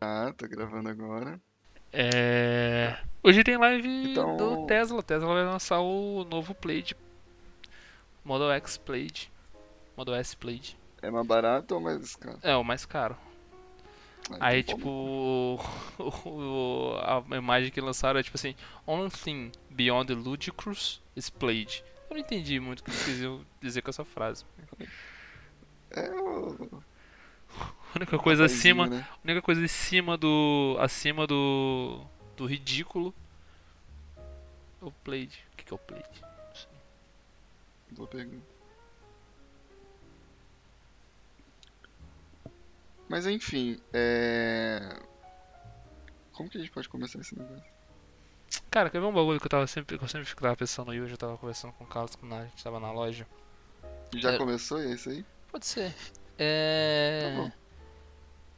Ah, tô gravando agora. É... Hoje tem live Então- do Tesla. Tesla vai lançar o novo Plaid. Model X Plaid. Model S Plaid. É mais barato ou mais caro? É, o mais caro. Ah, Aí, então, tipo, o- o- a imagem que lançaram é tipo assim: Only thing beyond ludicrous is Plaid. Eu não entendi muito o que eles quisiam dizer com essa frase. É. A única coisa acima, né? única coisa acima do acima do do ridículo é o Plaid. O que que é o sei. Boa pergunta. Mas enfim, é. Como que a gente pode começar esse negócio? Cara, quer ver um bagulho que eu tava sempre, que eu sempre ficava pensando e hoje eu tava conversando com o Carlos quando a gente tava na loja? Já É. começou esse aí? Pode ser. É. Tá bom.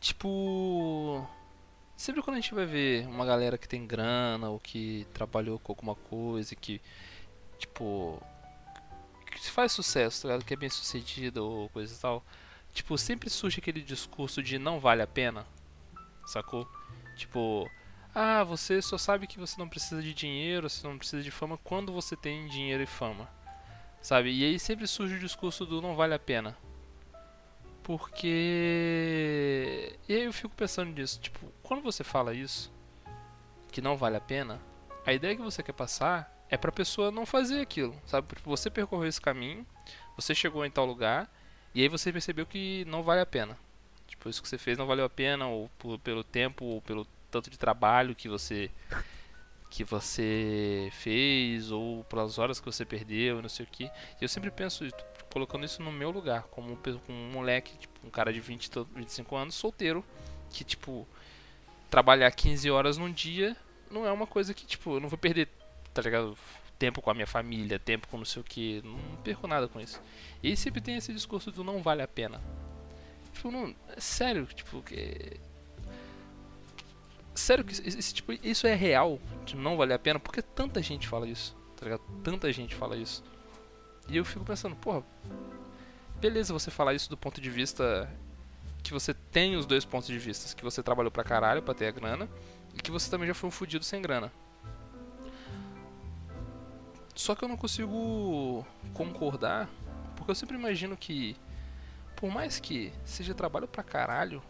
Tipo. Sempre quando a gente vai ver uma galera que tem grana ou que trabalhou com alguma coisa que. Tipo. Que faz sucesso, tá ligado? Que é bem sucedido ou coisa e tal. Tipo, sempre surge aquele discurso de não vale a pena. Sacou? Tipo. Ah, você só sabe que você não precisa de dinheiro, você não precisa de fama quando você tem dinheiro e fama. Sabe? E aí sempre surge o discurso do não vale a pena. Porque. E aí eu fico pensando nisso. Tipo, quando você fala isso, que não vale a pena, a ideia que você quer passar é pra pessoa não fazer aquilo. Sabe? Tipo, Você percorreu esse caminho, você chegou em tal lugar, e aí você percebeu que não vale a pena. Tipo, isso que você fez não valeu a pena, ou por- pelo tempo, ou pelo tanto de trabalho que você que você fez ou pelas horas que você perdeu, não sei o que. Eu sempre penso, colocando isso no meu lugar, como um, moleque, tipo, um cara de 20, e tan- 25 anos, solteiro, que tipo trabalhar 15 horas num dia não é uma coisa que tipo, eu não vou perder, tá ligado? Tempo com a minha família, tempo com não sei o que, não perco nada com isso. E sempre tem esse discurso do não vale a pena. Tipo, não, é sério, tipo, que Sério que isso, tipo, isso é real? De não vale a pena? Porque tanta gente fala isso, tá ligado? Tanta gente fala isso. E eu fico pensando, porra, beleza você falar isso do ponto de vista que você tem os dois pontos de vista, que você trabalhou pra caralho pra ter a grana e que você também já foi um fudido sem grana. Só que eu não consigo concordar, porque eu sempre imagino que por mais que seja trabalho pra caralho,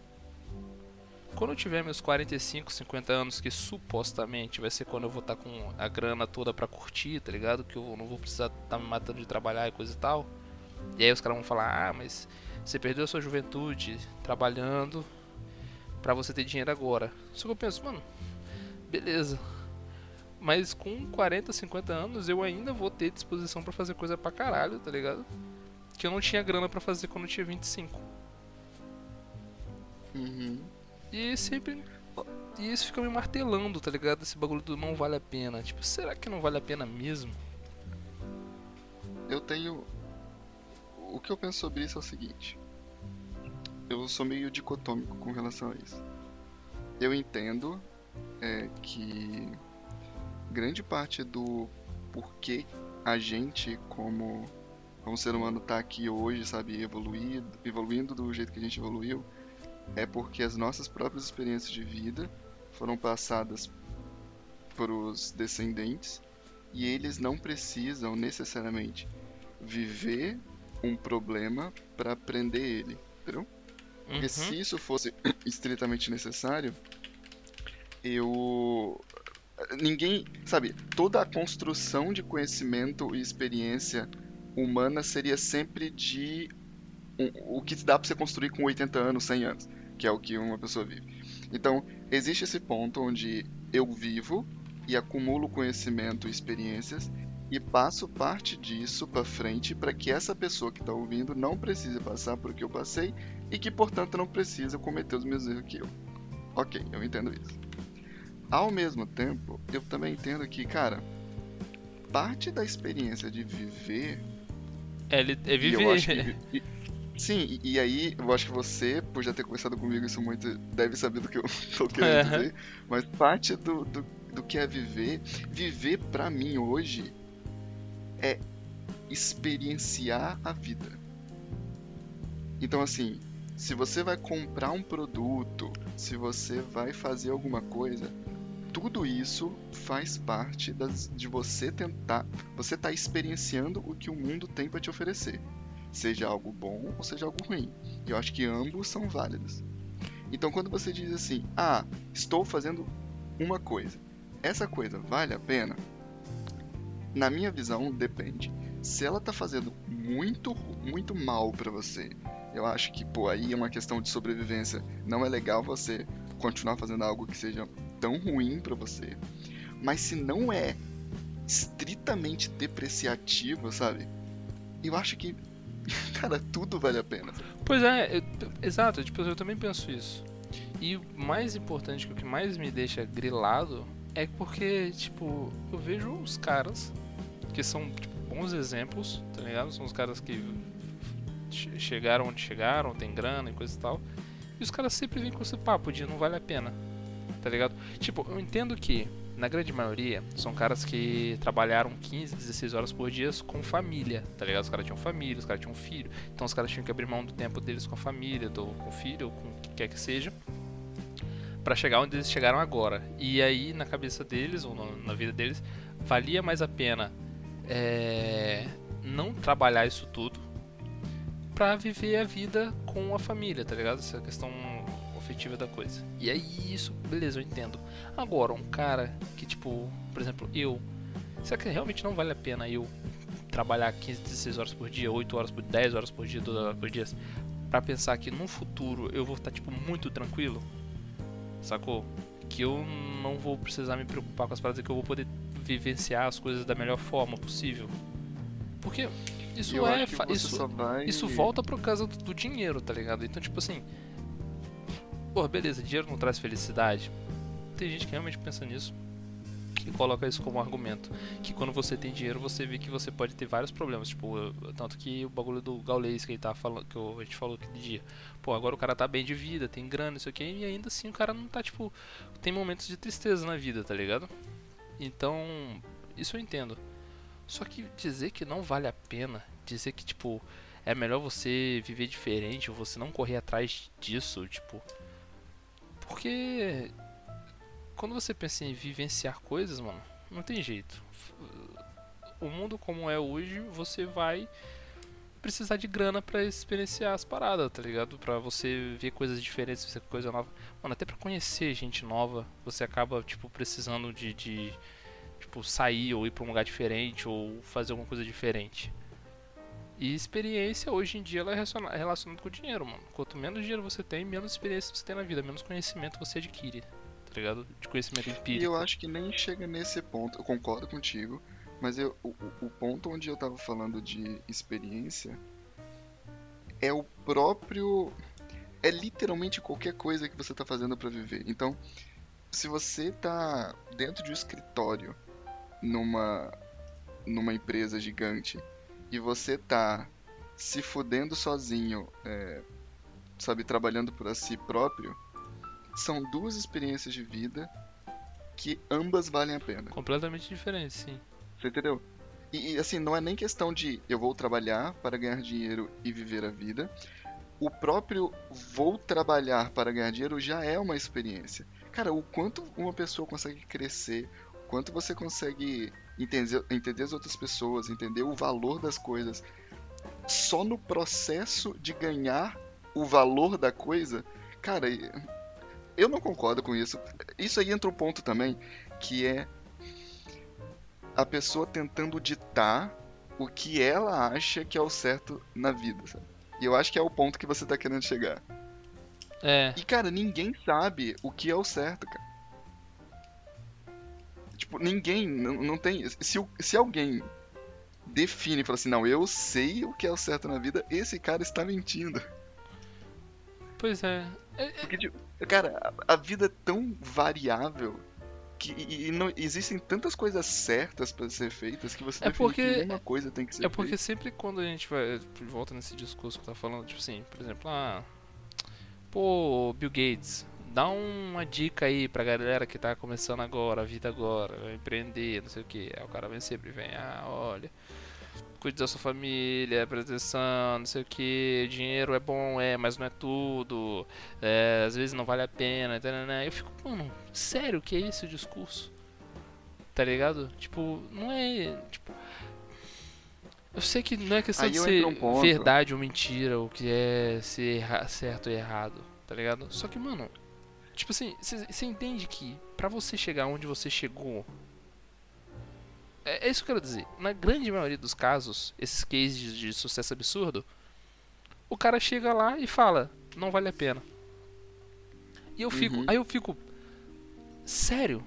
quando eu tiver meus 45, 50 anos, que supostamente vai ser quando eu vou estar com a grana toda pra curtir, tá ligado? Que eu não vou precisar estar me matando de trabalhar e coisa e tal. E aí os caras vão falar: "Ah, mas você perdeu a sua juventude trabalhando pra você ter dinheiro agora". Só que eu penso, mano, beleza. Mas com 40, 50 anos eu ainda vou ter disposição pra fazer coisa pra caralho, tá ligado? Que eu não tinha grana pra fazer quando eu tinha 25. Uhum. E sempre. E isso fica me martelando, tá ligado? Esse bagulho do não vale a pena. Tipo, será que não vale a pena mesmo? Eu tenho. O que eu penso sobre isso é o seguinte. Eu sou meio dicotômico com relação a isso. Eu entendo é, que grande parte do porquê a gente, como, como ser humano, tá aqui hoje, sabe, evoluído, evoluindo do jeito que a gente evoluiu, é porque as nossas próprias experiências de vida foram passadas para os descendentes e eles não precisam necessariamente viver um problema para aprender ele, entendeu? Porque Uhum. se isso fosse estritamente necessário, eu. Ninguém. Sabe, toda a construção de conhecimento e experiência humana seria sempre de. o que dá pra você construir com 80 anos, 100 anos, que é o que uma pessoa vive. Então, existe esse ponto onde eu vivo e acumulo conhecimento e experiências e passo parte disso pra frente para que essa pessoa que está ouvindo não precise passar por o que eu passei e que, portanto, não precisa cometer os mesmos erros que eu. Ok, eu entendo isso. Ao mesmo tempo, eu também entendo que, cara, parte da experiência de viver. É, ele- é e eu acho viver. que- e- sim, e, e aí eu acho que você, por já ter conversado comigo isso muito, deve saber do que eu tô querendo Aham. dizer. Mas parte do, do, do que é viver, viver pra mim hoje é experienciar a vida. Então, assim, se você vai comprar um produto, se você vai fazer alguma coisa, tudo isso faz parte das, de você tentar, você tá experienciando o que o mundo tem para te oferecer, seja algo bom ou seja algo ruim. Eu acho que ambos são válidos. Então quando você diz assim, ah, estou fazendo uma coisa, essa coisa vale a pena? Na minha visão, depende. Se ela tá fazendo muito, muito mal para você, eu acho que, pô, aí é uma questão de sobrevivência. Não é legal você continuar fazendo algo que seja tão ruim para você. Mas se não é estritamente depreciativo, sabe? Eu acho que, cara, tudo vale a pena. Pois é, eu, exato, tipo, eu também penso isso. E o mais importante, o que mais me deixa grilado, é porque, tipo, eu vejo os caras que são tipo, bons exemplos, tá ligado? São os caras que chegaram onde chegaram, tem grana e coisa e tal. E os caras sempre vêm com esse papo de não vale a pena, tá ligado? Tipo, eu entendo que, na grande maioria, são caras que trabalharam 15, 16 horas por dia com família, tá ligado? Os caras tinham família, os caras tinham filho, então os caras tinham que abrir mão do tempo deles com a família, do, com o filho, ou com o que quer que seja para chegar onde eles chegaram agora. E aí, na cabeça deles, ou na vida deles, valia mais a pena é, não trabalhar isso tudo para viver a vida com a família, tá ligado? Essa questão afetiva da coisa. E aí isso, beleza, eu entendo. Agora, um cara que tipo, por exemplo, eu, será que realmente não vale a pena eu trabalhar 15, 16 horas por dia, 8 horas por 10 horas por dia, 12 horas por dia, para pensar que no futuro eu vou estar tipo muito tranquilo? Sacou? Que eu não vou precisar me preocupar com as paradas que eu vou poder vivenciar as coisas da melhor forma possível. Porque isso eu é. Isso, isso volta por causa do, do, dinheiro, tá ligado? Então, tipo assim. Pô, beleza, dinheiro não traz felicidade. Tem gente que realmente pensa nisso e coloca isso como argumento. Que quando você tem dinheiro, você vê que você pode ter vários problemas. Tipo, tanto que o bagulho do Gaulês que ele tá falando, que a gente falou aquele dia. Pô, agora o cara tá bem de vida, tem grana, isso aqui, e ainda assim o cara não tá, tipo. Tem momentos de tristeza na vida, tá ligado? Então, isso eu entendo. Só que dizer que não vale a pena, dizer que tipo é melhor você viver diferente ou você não correr atrás disso, tipo, porque quando você pensa em vivenciar coisas, mano, não tem jeito. O mundo como é hoje, você vai precisar de grana para experienciar as paradas, tá ligado? Para você ver coisas diferentes, ver coisa nova. Mano, até para conhecer gente nova, você acaba tipo precisando de, de tipo sair ou ir para um lugar diferente ou fazer alguma coisa diferente. E experiência hoje em dia ela é relacionada com o dinheiro, mano. Quanto menos dinheiro você tem, menos experiência você tem na vida, menos conhecimento você adquire, tá ligado? De conhecimento empírico. E eu acho que nem chega nesse ponto, eu concordo contigo, mas eu, o, o ponto onde eu tava falando de experiência é o próprio. É literalmente qualquer coisa que você tá fazendo para viver. Então, se você tá dentro de um escritório numa numa empresa gigante e você tá se fudendo sozinho, é, sabe, trabalhando para si próprio, são duas experiências de vida que ambas valem a pena. Completamente diferentes, sim. Você entendeu? E, e, assim, não é nem questão de eu vou trabalhar para ganhar dinheiro e viver a vida. O próprio vou trabalhar para ganhar dinheiro já é uma experiência. Cara, o quanto uma pessoa consegue crescer, o quanto você consegue entender, entender as outras pessoas, entender o valor das coisas, só no processo de ganhar o valor da coisa, cara, eu não concordo com isso. Isso aí entra um ponto também, que é a pessoa tentando ditar o que ela acha que é o certo na vida, sabe? E eu acho que é o ponto que você tá querendo chegar. É. E, cara, ninguém sabe o que é o certo, cara. Tipo, ninguém, não, não tem. Se, se alguém define e fala assim, não, eu sei o que é o certo na vida, esse cara está mentindo. Pois é. é, é... Porque, tipo, cara, a, a vida é tão variável que, e, e, não existem tantas coisas certas para ser feitas que você é porque, que uma coisa tem que ser É porque feita. sempre quando a gente vai volta nesse discurso que tá falando, tipo assim, por exemplo, ah, pô, Bill Gates, dá uma dica aí pra galera que tá começando agora, a vida agora, vai empreender, não sei o que. Aí o cara vem sempre vem, ah, olha, cuide da sua família, proteção, não sei o que, dinheiro é bom, é, mas não é tudo, é, às vezes não vale a pena, né? eu fico, mano, sério que é esse o discurso? Tá ligado? Tipo, não é. Tipo, eu sei que não é questão Aí de ser um verdade ou mentira, o que é ser certo ou errado, tá ligado? Só que, mano, tipo assim, você entende que para você chegar onde você chegou, é, é, isso que eu quero dizer. Na grande maioria dos casos, esses cases de sucesso absurdo, o cara chega lá e fala, não vale a pena. E eu fico, uhum. aí eu fico, sério?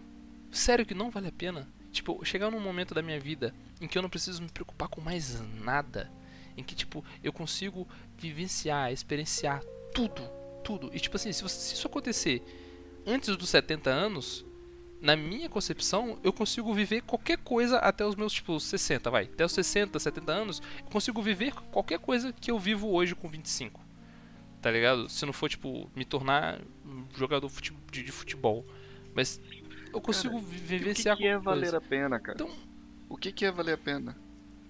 Sério que não vale a pena? Tipo, chegar num momento da minha vida em que eu não preciso me preocupar com mais nada, em que tipo, eu consigo vivenciar, experienciar tudo, tudo. E tipo assim, se, se isso acontecer antes dos 70 anos, na minha concepção, eu consigo viver qualquer coisa até os meus, tipo, 60, vai. Até os 60, 70 anos, eu consigo viver qualquer coisa que eu vivo hoje com 25. Tá ligado? Se não for, tipo, me tornar jogador de futebol. Mas eu consigo cara, vivenciar O que, que é valer coisa. a pena, cara? Então, o que, que é valer a pena?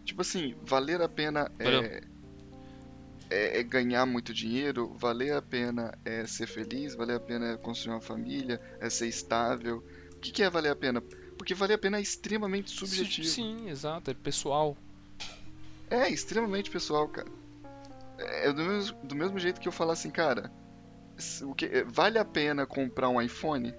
Tipo assim, valer a pena é, é, é, ganhar muito dinheiro, valer a pena é ser feliz, valer a pena é construir uma família, é ser estável, que, que é valer a pena? Porque valer a pena é extremamente subjetivo. Sim, exato, é pessoal. É, extremamente pessoal, cara. É do mesmo, do mesmo jeito que eu falar assim, cara, o que, é, vale a pena comprar um iPhone?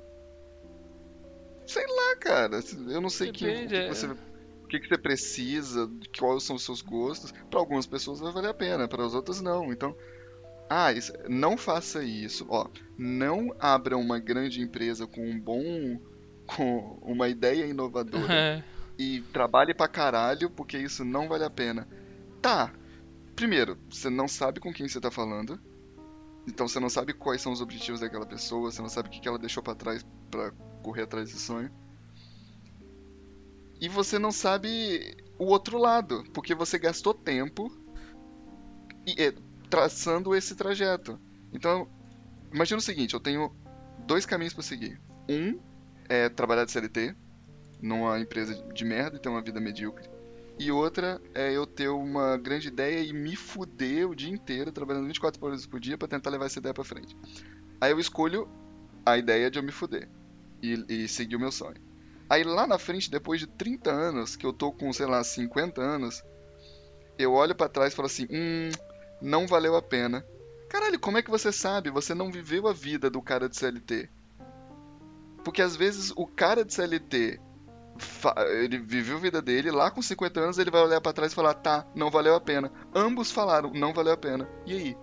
Sei lá, cara. Eu não sei Depende, que, o que, você, o que, que você precisa, quais são os seus gostos. Para algumas pessoas vai valer a pena, para as outras não. Então, ah, isso, não faça isso. Ó, não abra uma grande empresa com um bom com uma ideia inovadora é. e trabalhe pra caralho, porque isso não vale a pena. Tá. Primeiro, você não sabe com quem você tá falando. Então você não sabe quais são os objetivos daquela pessoa, você não sabe o que ela deixou para trás para correr atrás desse sonho. E você não sabe o outro lado, porque você gastou tempo e, é, traçando esse trajeto. Então, imagina o seguinte, eu tenho dois caminhos para seguir. Um é trabalhar de CLT numa empresa de merda e ter uma vida medíocre. E outra é eu ter uma grande ideia e me fuder o dia inteiro, trabalhando 24 horas por dia para tentar levar essa ideia para frente. Aí eu escolho a ideia de eu me fuder e, e seguir o meu sonho. Aí lá na frente, depois de 30 anos, que eu tô com, sei lá, 50 anos, eu olho para trás e falo assim: hum, não valeu a pena. Caralho, como é que você sabe? Você não viveu a vida do cara de CLT. Porque às vezes o cara de CLT ele viveu a vida dele, lá com 50 anos ele vai olhar para trás e falar: "Tá, não valeu a pena". Ambos falaram: "Não valeu a pena". E aí?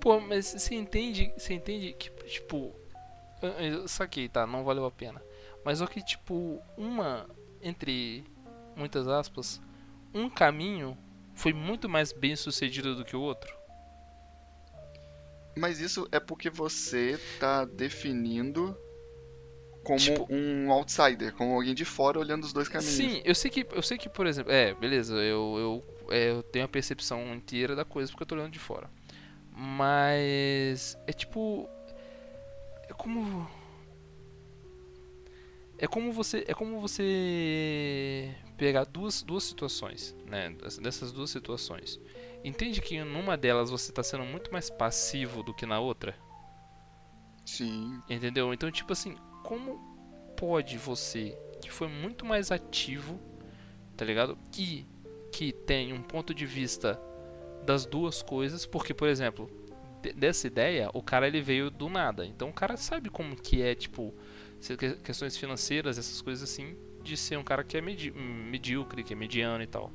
Pô, mas você entende, você entende que tipo, eu saquei, tá, não valeu a pena. Mas o que tipo, uma entre muitas aspas, um caminho foi muito mais bem sucedido do que o outro. Mas isso é porque você tá definindo como tipo, um outsider, como alguém de fora olhando os dois caminhos. Sim, eu sei que, eu sei que por exemplo, é, beleza, eu, eu, é, eu tenho a percepção inteira da coisa porque eu tô olhando de fora. Mas é tipo é como é como você é como você pegar duas, duas situações, né, dessas duas situações. Entende que numa delas você está sendo muito mais passivo do que na outra? Sim. Entendeu? Então, tipo assim, como pode você, que foi muito mais ativo, tá ligado? Que, que tem um ponto de vista das duas coisas, porque, por exemplo, dessa ideia, o cara ele veio do nada. Então o cara sabe como que é, tipo, questões financeiras, essas coisas assim, de ser um cara que é medíocre, que é mediano e tal.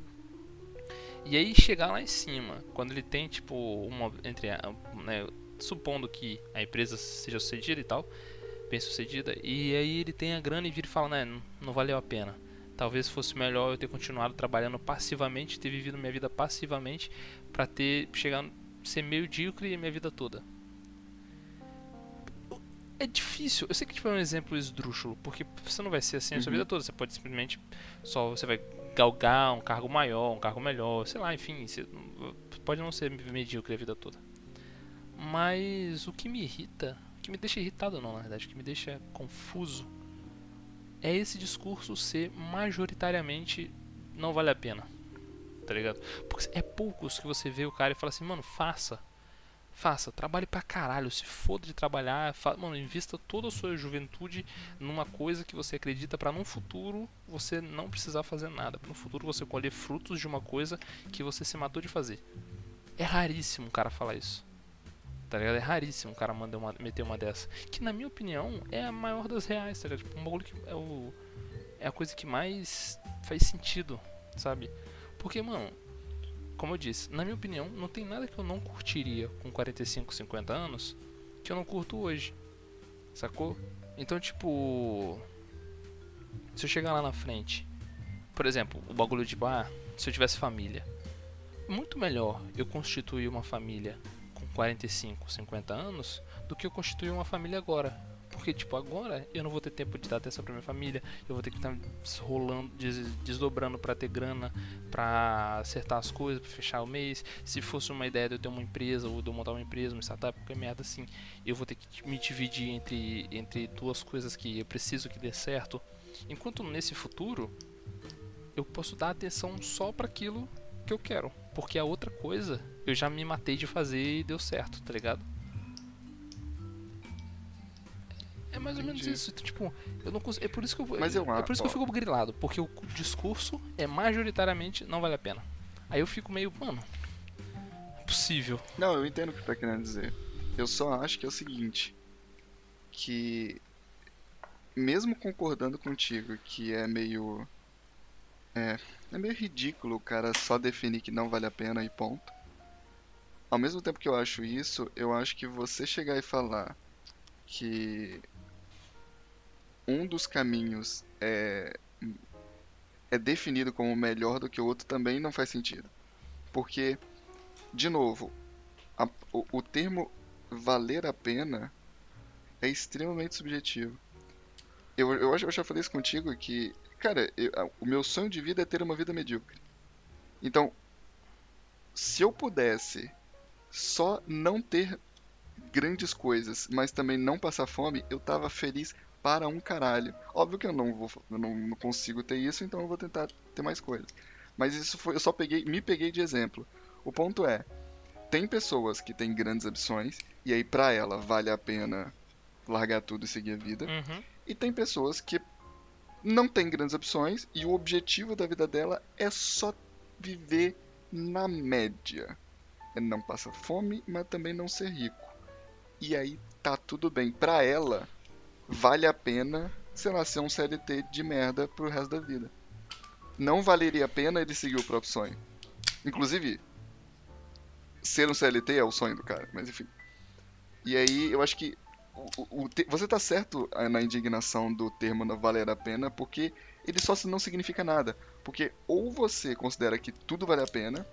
E aí chegar lá em cima, quando ele tem, tipo, uma. Entre. Né, supondo que a empresa seja sucedida e tal, bem sucedida. E aí ele tem a grana e vira e fala, né, não, valeu a pena. Talvez fosse melhor eu ter continuado trabalhando passivamente, ter vivido minha vida passivamente, para ter chegado ser medíocre minha vida toda. É difícil. Eu sei que tipo, é um exemplo esdrúxulo, porque você não vai ser assim a sua uhum. vida toda. Você pode simplesmente só você vai galgar um cargo maior, um cargo melhor, sei lá, enfim, você pode não ser medíocre a vida toda. Mas o que me irrita que me deixa irritado não, na verdade, que me deixa confuso é esse discurso ser majoritariamente não vale a pena. tá ligado? Porque é poucos que você vê o cara e fala assim, mano, faça. Faça, trabalhe pra caralho, se foda de trabalhar, fa... mano, invista toda a sua juventude numa coisa que você acredita para num futuro você não precisar fazer nada, para no futuro você colher frutos de uma coisa que você se matou de fazer. É raríssimo um cara falar isso. Tá ligado? É raríssimo um cara mandar uma, meter uma dessa. Que na minha opinião é a maior das reais, tá ligado? Tipo, um bagulho que é, o, é a coisa que mais faz sentido, sabe? Porque, mano, como eu disse, na minha opinião, não tem nada que eu não curtiria com 45, 50 anos que eu não curto hoje. Sacou? Então, tipo. Se eu chegar lá na frente, por exemplo, o bagulho de, ah, se eu tivesse família, muito melhor eu constituir uma família com 45, 50 anos do que eu constituir uma família agora. Porque, tipo, agora eu não vou ter tempo de dar atenção pra minha família, eu vou ter que estar rolando, des desdobrando para ter grana, para acertar as coisas, pra fechar o mês. Se fosse uma ideia de eu ter uma empresa ou de eu montar uma empresa, uma startup, qualquer merda assim, eu vou ter que me dividir entre, entre duas coisas que eu preciso que dê certo. Enquanto nesse futuro, eu posso dar atenção só para aquilo que eu quero. Porque a outra coisa eu já me matei de fazer e deu certo, tá ligado? É mais ou menos Entendi. isso. Tipo, eu não consigo. É por isso que eu, Mas eu é por isso que eu fico grilado. Porque o discurso é majoritariamente não vale a pena. Aí eu fico meio, mano. Possível. Não, eu entendo o que tu tá querendo dizer. Eu só acho que é o seguinte. Que. Mesmo concordando contigo que é meio. É. É meio ridículo o cara só definir que não vale a pena e ponto. Ao mesmo tempo que eu acho isso, eu acho que você chegar e falar que um dos caminhos é, é definido como melhor do que o outro também não faz sentido. Porque, de novo, a- o, o termo valer a pena é extremamente subjetivo. Eu, eu, eu já falei isso contigo que, cara, eu- o meu sonho de vida é ter uma vida medíocre. Então, se eu pudesse só não ter grandes coisas, mas também não passar fome, eu tava feliz para um caralho. Óbvio que eu não vou, eu não, consigo ter isso, então eu vou tentar ter mais coisas. Mas isso foi, eu só peguei, me peguei de exemplo. O ponto é, tem pessoas que têm grandes ambições e aí pra ela vale a pena largar tudo e seguir a vida. Uhum. E tem pessoas que não têm grandes opções e o objetivo da vida dela é só viver na média. É não passar fome, mas também não ser rico. E aí tá tudo bem. Pra ela, vale a pena, sei lá, ser um CLT de merda pro resto da vida. Não valeria a pena ele seguir o próprio sonho. Inclusive, ser um CLT é o sonho do cara, mas enfim. E aí eu acho que o- o- te- você tá certo ah, na indignação do termo não valer a pena, porque ele só não significa nada. Porque ou você considera que tudo vale a pena,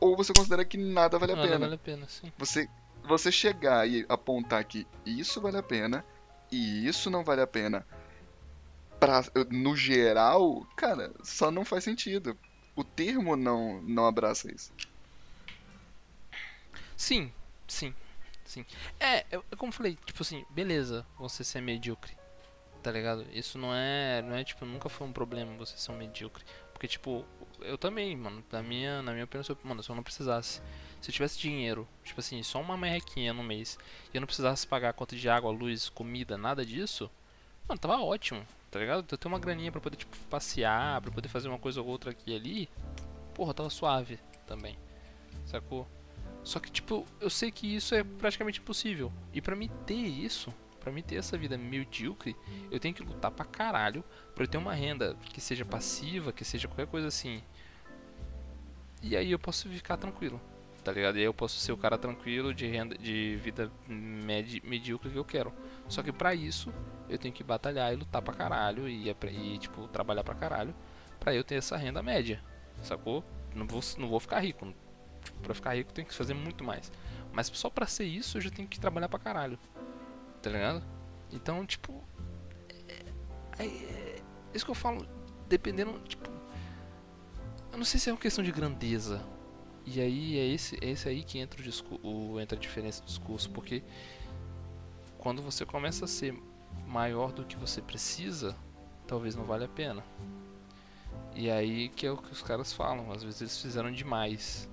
ou você considera que nada vale a Nada pena. vale a pena, sim. Você, você chegar e apontar que isso vale a pena e isso não vale a pena, pra, no geral, cara, só não faz sentido. O termo não, não abraça isso. Sim, sim, sim. É, eu, como falei, tipo assim, beleza, você ser medíocre. Tá ligado? Isso não é, não é tipo, nunca foi um problema você ser um medíocre. Porque tipo, eu também, mano, na minha, na minha opinião, mano, se eu não precisasse, se eu tivesse dinheiro, tipo assim, só uma merrequinha no mês, e eu não precisasse pagar conta de água, luz, comida, nada disso, mano, tava ótimo, tá ligado? Eu tenho uma graninha pra poder, tipo, passear, pra poder fazer uma coisa ou outra aqui e ali, porra, tava suave também, sacou? Só que, tipo, eu sei que isso é praticamente impossível. E pra mim ter isso, pra mim ter essa vida medíocre, eu tenho que lutar pra caralho pra eu ter uma renda que seja passiva, que seja qualquer coisa assim. E aí eu posso ficar tranquilo, tá ligado? E aí eu posso ser o cara tranquilo de renda, de vida medi medíocre que eu quero. Só que pra isso, eu tenho que batalhar e lutar pra caralho e, e tipo, trabalhar pra caralho pra eu ter essa renda média, sacou? Não vou, não vou ficar rico, Tipo, pra ficar rico tem que fazer muito mais. Mas só pra ser isso eu já tenho que trabalhar pra caralho. Tá ligado? Então, tipo. É, é- é isso que eu falo. Dependendo. Tipo. Eu não sei se é uma questão de grandeza. E aí é esse, é esse aí que entra, o, entra a diferença do discurso. Porque quando você começa a ser maior do que você precisa, talvez não valha a pena. E aí que é o que os caras falam, às vezes eles fizeram demais.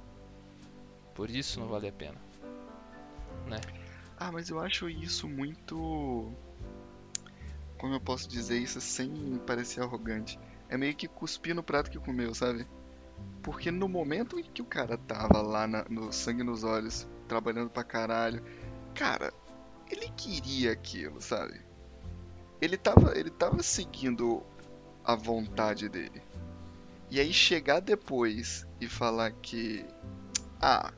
Por isso não vale a pena. Né? Ah, mas eu acho isso muito. Como eu posso dizer isso sem parecer arrogante? É meio que cuspir no prato que comeu, sabe? Porque no momento em que o cara tava lá na, no sangue nos olhos, trabalhando pra caralho, cara, ele queria aquilo, sabe? Ele tava, ele tava seguindo a vontade dele. E aí chegar depois e falar que. Ah,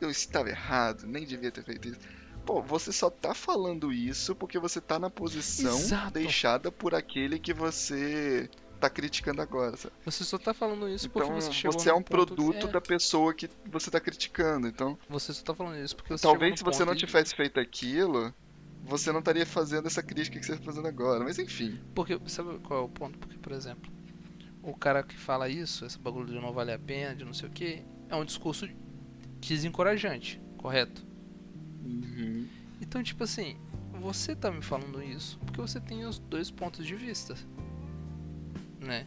eu estava errado, nem devia ter feito isso. Pô, você só tá falando isso porque você tá na posição Exato. deixada por aquele que você tá criticando agora, sabe? Você só tá falando isso porque Então você chegou você é um produto é, da pessoa que você tá criticando. Então, Você só tá falando isso porque você talvez se você não tivesse feito aquilo, você não estaria fazendo essa crítica que você tá fazendo agora. Mas enfim. Porque, sabe qual é o ponto? Porque, por exemplo, o cara que fala isso, esse bagulho de não vale a pena, de não sei o que, é um discurso desencorajante, correto? Uhum. Então, tipo assim, você tá me falando isso porque você tem os dois pontos de vista, né?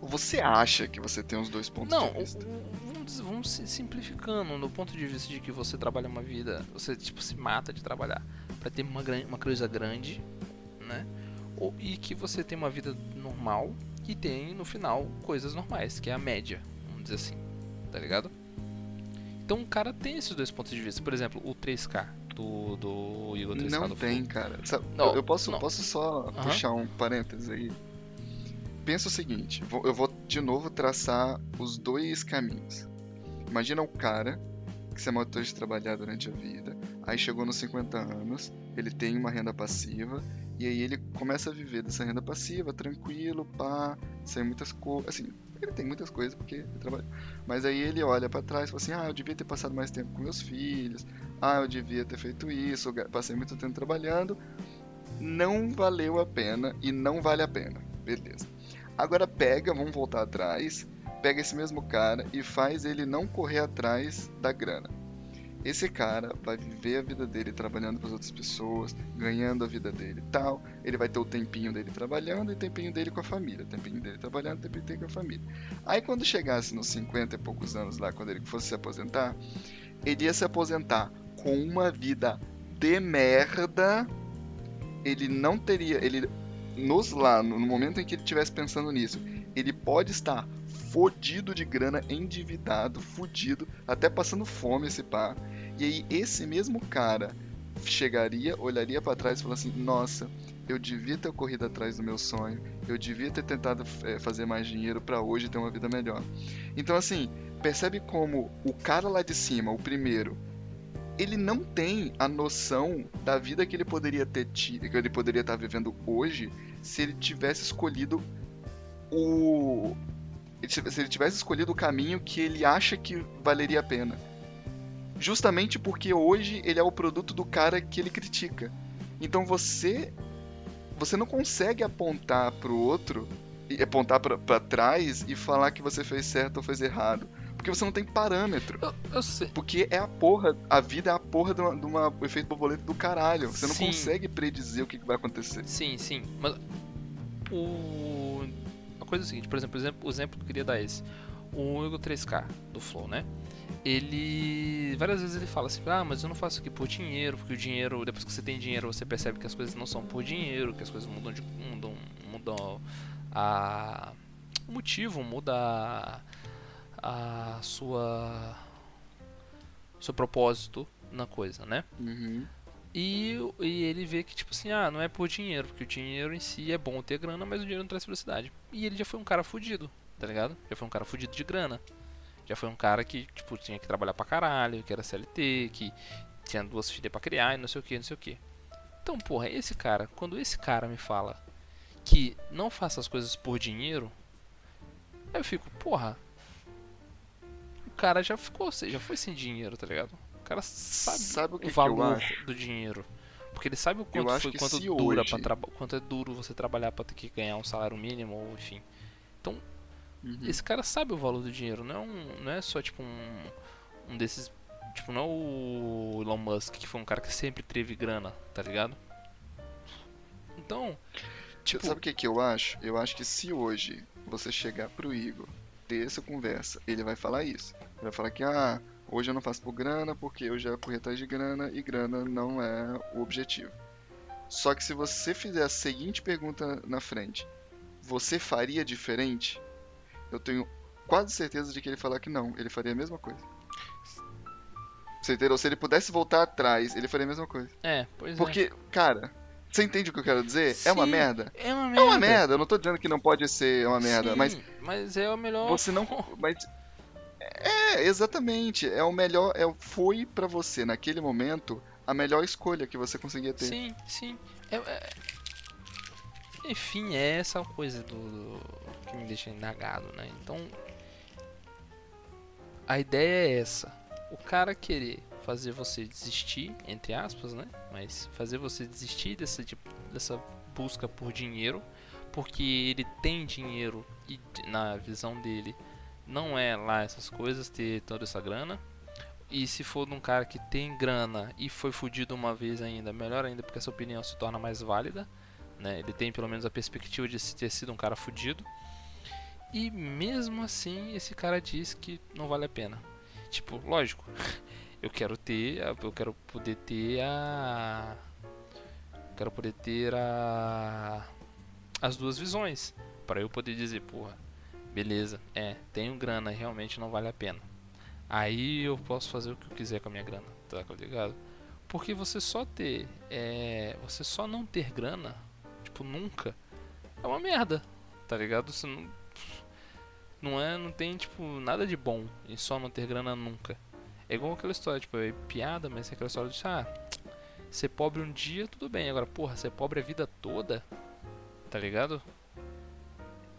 Ou Você acha que você tem os dois pontos Não, de vista? o- o- vamos, vamos se simplificando no ponto de vista de que você trabalha uma vida, você tipo se mata de trabalhar pra ter uma, uma coisa grande, né? Ou, e que você tem uma vida normal e tem no final coisas normais, que é a média, vamos dizer assim, tá ligado? Então o cara tem esses dois pontos de vista. Por exemplo, o 3K do, do Igor 3K Não do tem, cara. Sabe, Não, eu- posso, não. posso só Aham. puxar um parênteses aí? Pensa o seguinte, eu vou de novo traçar os dois caminhos. Imagina um cara que se matou de trabalhar durante a vida, aí chegou nos 50 anos, ele tem uma renda passiva, e aí ele começa a viver dessa renda passiva, tranquilo, pá, sem muitas coisas, assim, ele tem muitas coisas porque ele trabalha. Mas aí ele olha pra trás e fala assim: "Ah, eu devia ter passado mais tempo com meus filhos. Ah, eu devia ter feito isso, passei muito tempo trabalhando. Não valeu a pena e não vale a pena. Beleza. Agora pega, vamos voltar atrás, pega esse mesmo cara e faz ele não correr atrás da grana. Esse cara vai viver a vida dele trabalhando para as outras pessoas, ganhando a vida dele e tal. Ele vai ter o tempinho dele trabalhando e o tempinho dele com a família. O tempinho dele trabalhando e tempinho dele com a família. Aí quando chegasse nos 50 e poucos anos lá, quando ele fosse se aposentar, ele ia se aposentar com uma vida de merda. Ele não teria. Ele. Nos lá, no momento em que ele estivesse pensando nisso, ele pode estar fodido de grana, endividado, fudido, até passando fome esse pá. E aí esse mesmo cara chegaria, olharia pra trás e falaria assim: "Nossa, eu devia ter corrido atrás do meu sonho, eu devia ter tentado eh, fazer mais dinheiro pra hoje ter uma vida melhor". Então assim, percebe como o cara lá de cima, o primeiro, ele não tem a noção da vida que ele poderia ter tido, que ele poderia estar vivendo hoje, se ele tivesse escolhido o se ele tivesse escolhido o caminho que ele acha que valeria a pena. Justamente porque hoje ele é o produto do cara que ele critica. Então você você não consegue apontar pro outro e apontar pra trás e falar que você fez certo ou fez errado, porque você não tem parâmetro. Eu, eu sei. Porque é a porra, a vida é a porra de uma, de uma- um efeito borboleta do caralho. Você não Sim. consegue predizer o que que vai acontecer. Sim, sim. Mas o. A coisa é a seguinte, por exemplo, o exemplo, o que eu queria dar é esse. O Ego 3K do Flow, né? Ele. Várias vezes ele fala assim, ah, mas eu não faço aqui por dinheiro, porque o dinheiro, depois que você tem dinheiro, você percebe que as coisas não são por dinheiro, que as coisas mudam de. mudam. mudam a. O motivo muda a, a sua. seu propósito na coisa, né? Uhum. E, e ele vê que, tipo assim, ah, não é por dinheiro, porque o dinheiro em si é bom ter grana, mas o dinheiro não traz felicidade. E ele já foi um cara fudido, tá ligado? Já foi um cara fudido de grana. Já foi um cara que, tipo, tinha que trabalhar pra caralho, que era CLT, que tinha duas filhas pra criar e não sei o que, não sei o que. Então, porra, esse cara, quando esse cara me fala que não faça as coisas por dinheiro, eu fico, porra, cara já ficou, já foi sem dinheiro, tá ligado? O cara sabe, Sabe o que o que valor acho? do dinheiro. Porque ele sabe o quanto, foi, que quanto dura hoje- pra traba- quanto é duro você trabalhar pra ter que ganhar um salário mínimo, ou enfim. Uhum. Esse cara sabe o valor do dinheiro, não é, um, não é só tipo um, um desses. Tipo, não é o Elon Musk, que foi um cara que sempre teve grana, tá ligado? Então, tipo, Sabe o que, que eu acho? Eu acho que se hoje você chegar pro Igor, ter essa conversa, ele vai falar isso. Ele vai falar que, ah, hoje eu não faço por grana porque eu já corri atrás de grana e grana não é o objetivo. Só que se você fizer a seguinte pergunta na frente, você faria diferente? Eu tenho quase certeza de que ele falar que não, ele faria a mesma coisa. Você entendeu? Se ele pudesse voltar atrás, ele faria a mesma coisa. É, pois Porque, é. cara, você entende o que eu quero dizer? é uma Sim, merda. É uma merda. É uma merda, eu não tô dizendo que não pode ser uma merda, Sim, mas mas é o melhor. você não. Mas. É, exatamente. É o melhor. É, foi pra você, naquele momento, a melhor escolha que você conseguia ter. Sim, sim. É- é- Enfim, é essa coisa do, do- que me deixa indagado, né? Então, a ideia é essa: o cara querer fazer você desistir, entre aspas, né? Mas fazer você desistir dessa, dessa busca por dinheiro, porque ele tem dinheiro e na visão dele não é lá essas coisas, ter toda essa grana. E se for de um cara que tem grana e foi fudido uma vez ainda, melhor ainda, porque essa opinião se torna mais válida. Né? Ele tem pelo menos a perspectiva de ter sido um cara fudido. E mesmo assim, esse cara diz que não vale a pena. Tipo, lógico, eu quero ter, eu quero poder ter a. Quero poder ter a. As duas visões. Para eu poder dizer, porra, beleza, é, tenho grana, realmente não vale a pena. Aí eu posso fazer o que eu quiser com a minha grana, tá ligado? Porque você só ter, é, você só não ter grana, tipo, nunca, é uma merda, tá ligado? Você não, não é, não tem, tipo, nada de bom em só não ter grana nunca. É igual aquela história, tipo, é piada, mas é aquela história de, ah, ser pobre um dia, tudo bem, agora, porra, ser pobre a vida toda, tá ligado?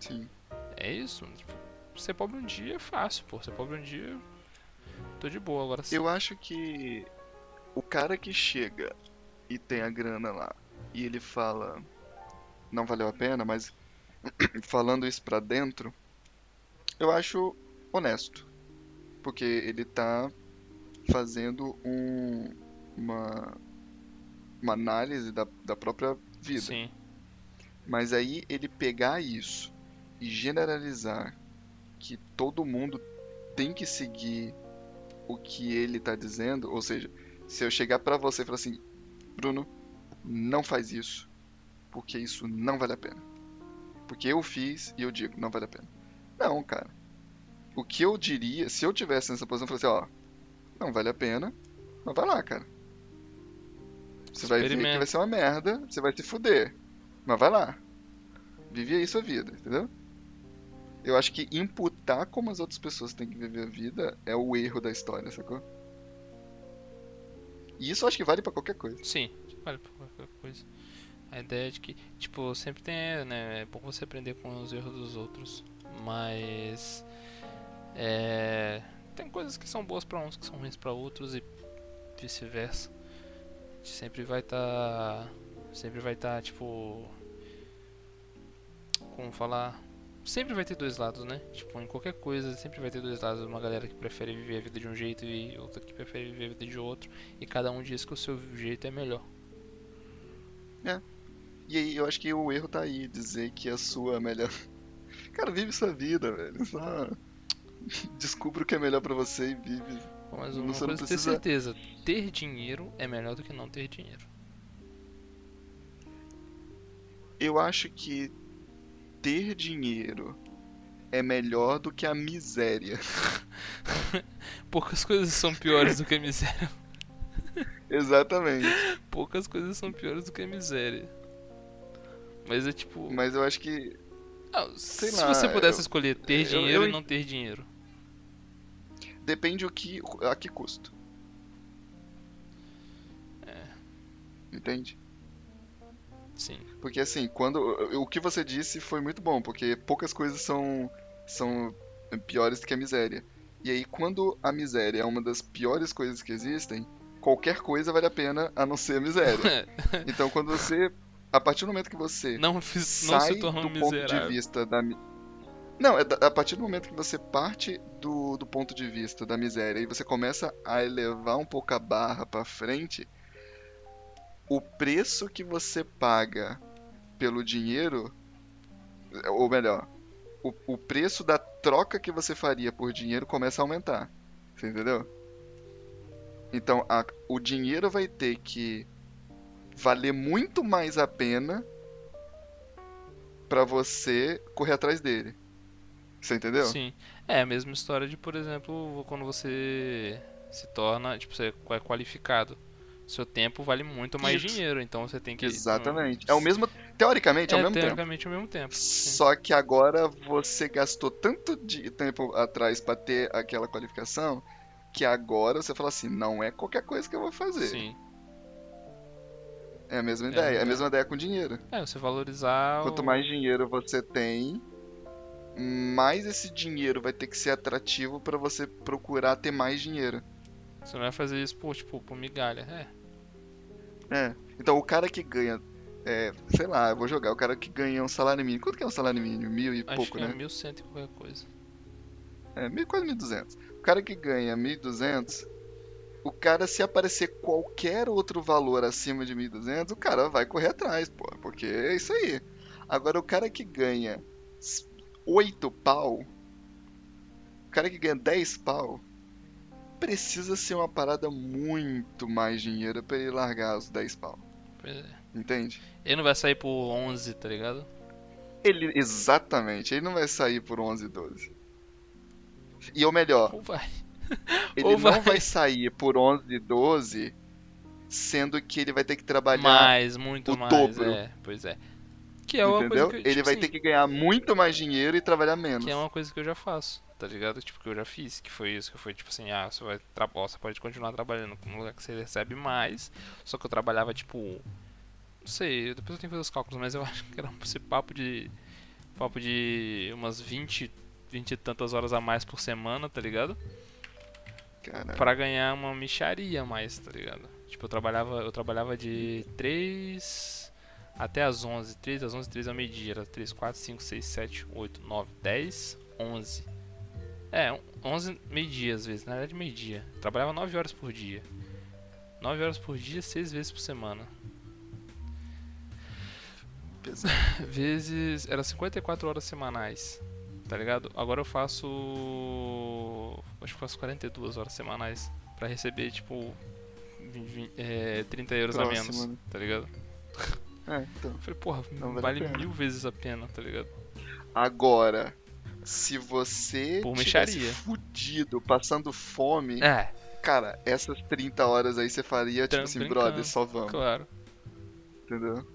Sim. É isso, tipo, ser pobre um dia é fácil, pô, ser pobre um dia, tô de boa, agora Eu acho que o cara que chega e tem a grana lá e ele fala não valeu a pena, mas falando isso pra dentro, eu acho honesto. Porque ele tá fazendo um, uma, uma análise da, da própria vida. Sim. Mas aí ele pegar isso e generalizar que todo mundo tem que seguir o que ele tá dizendo, ou seja, se eu chegar pra você e falar assim, Bruno, não faz isso, porque isso não vale a pena. Porque eu fiz e eu digo, não vale a pena. Não, cara. O que eu diria, se eu tivesse nessa posição, eu falaria assim, ó, não vale a pena, mas vai lá, cara. Você vai ver que vai ser uma merda, você vai se fuder. Mas vai lá. Vive aí sua vida, entendeu? Eu acho que imputar como as outras pessoas têm que viver a vida é o erro da história, sacou? E isso eu acho que vale pra qualquer coisa. Sim, vale pra qualquer coisa. A ideia de que, tipo, sempre tem, né, é bom você aprender com os erros dos outros, mas é, tem coisas que são boas pra uns que são ruins pra outros e vice-versa. Sempre vai estar, sempre vai estar, tipo, como falar, sempre vai ter dois lados, né? Tipo, em qualquer coisa sempre vai ter dois lados, uma galera que prefere viver a vida de um jeito e outra que prefere viver a vida de outro, e cada um diz que o seu jeito é melhor. E aí eu acho que o erro tá aí, dizer que a sua é melhor. Cara, vive sua vida, velho. Só descubra o que é melhor pra você e vive. Mas uma você não coisa é ter precisa- certeza, ter dinheiro é melhor do que não ter dinheiro. Eu acho que ter dinheiro é melhor do que a miséria. Poucas coisas são piores do que a miséria. Exatamente. Poucas coisas são piores do que a miséria. Mas é tipo. Mas eu acho que ah, se lá, você pudesse eu- escolher ter eu- dinheiro eu- e não ter dinheiro. Depende o que a que custo. Entende? Sim. Porque assim, quando o que você disse foi muito bom, porque poucas coisas são são piores do que a miséria. E aí quando a miséria é uma das piores coisas que existem, qualquer coisa vale a pena a não ser a miséria. Então quando você a partir do momento que você não, fiz, não sai tornou do ponto de miserável. vista da não, é a partir do momento que você parte do, do ponto de vista da miséria e você começa a elevar um pouco a barra pra frente, o preço que você paga pelo dinheiro, ou melhor, o, o preço da troca que você faria por dinheiro começa a aumentar. Você entendeu? Então a, o dinheiro vai ter que valer muito mais a pena para você correr atrás dele. Você entendeu? Sim. É a mesma história de, por exemplo, quando você se torna, tipo, você é qualificado. Seu tempo vale muito mais Isso. dinheiro, então você tem que. Exatamente. É o mesmo. Teoricamente é, É, o mesmo tempo. teoricamente é o mesmo tempo. sim. Só que agora você gastou tanto de tempo atrás pra ter aquela qualificação que agora você fala assim, não é qualquer coisa que eu vou fazer. Sim. É a mesma É, ideia. É é. a mesma ideia com dinheiro. É, você valorizar. Quanto o... mais dinheiro você tem, mais esse dinheiro vai ter que ser atrativo pra você procurar ter mais dinheiro. Você não vai fazer isso por, tipo, por migalha. É. É. Então o cara que ganha, é, sei lá, eu vou jogar, o cara que ganha um salário mínimo. Quanto que é um salário mínimo? Mil e Acho pouco, que é né? 1100 e qualquer coisa. É, mil, quase 1.200. O cara que ganha 1.200, o cara se aparecer qualquer outro valor acima de 1.200, o cara vai correr atrás, pô, porque é isso aí. Agora o cara que ganha 8 pau, o cara que ganha 10 pau, precisa ser uma parada muito mais dinheiro pra ele largar os 10 pau. Pois é. Entende? Ele não vai sair por 11, tá ligado? Ele, exatamente, ele não vai sair por 11, 12. E o melhor, Ou vai. Ele Ou não vai- vai sair por 11, 12, sendo que ele vai ter que trabalhar, Mais, muito o mais. dobro. É, pois é. Que é uma entendeu? coisa que, ele tipo vai assim, ter que ganhar muito mais dinheiro e trabalhar menos. Que é uma coisa que eu já faço, tá ligado? Tipo, que eu já fiz, que foi isso, que foi tipo assim, ah, você vai tra- ó, você pode continuar trabalhando num lugar que você recebe mais, só que eu trabalhava tipo, não sei, depois eu tenho que fazer os cálculos, mas eu acho que era esse papo de papo de umas 20, 20 e tantas horas a mais por semana, tá ligado? Cara, Pra ganhar uma micharia a mais, tá ligado? Tipo, eu trabalhava, eu trabalhava de 3 até as 11, 3 às 11, 3 ao meio-dia, era 3, 4, 5, 6, 7, 8, 9, 10, 11. É, um- 11 meio-dia às vezes, na verdade meio-dia. Trabalhava 9 horas por dia. 9 horas por dia, 6 vezes por semana. Vezes. Era 54 horas semanais. Tá ligado? Agora eu faço. Acho que faço 42 horas semanais. Pra receber, tipo. vin- vin- é, 30 euros a Próximo, menos. né? Tá ligado? É, então. Eu falei, porra, Não vale vale mil vezes a pena, tá ligado? Agora, se você Por tivesse mixaria. fudido, passando fome, É, cara, essas 30 horas aí você faria, tipo assim, brincando. brother, só vamos. claro. Entendeu?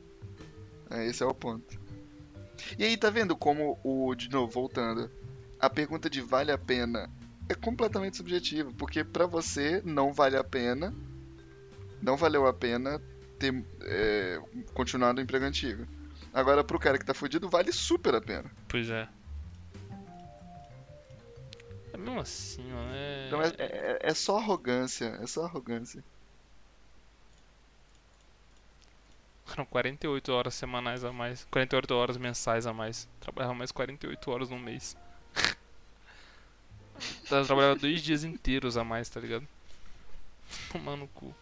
É, esse é o ponto. E aí, tá vendo como o. De novo, voltando. A pergunta de vale a pena é completamente subjetiva. Porque pra você não vale a pena. Não valeu a pena ter. É, continuar no emprego antigo. Agora, pro cara que tá fudido, vale super a pena. Pois é. É mesmo assim, mano. É... Então é, é, é só arrogância. É só arrogância. Eram 48 horas semanais a mais. 48 horas mensais a mais. Trabalhava mais 48 horas no mês. Trabalhava dois dias inteiros a mais, tá ligado? Tomando no cu.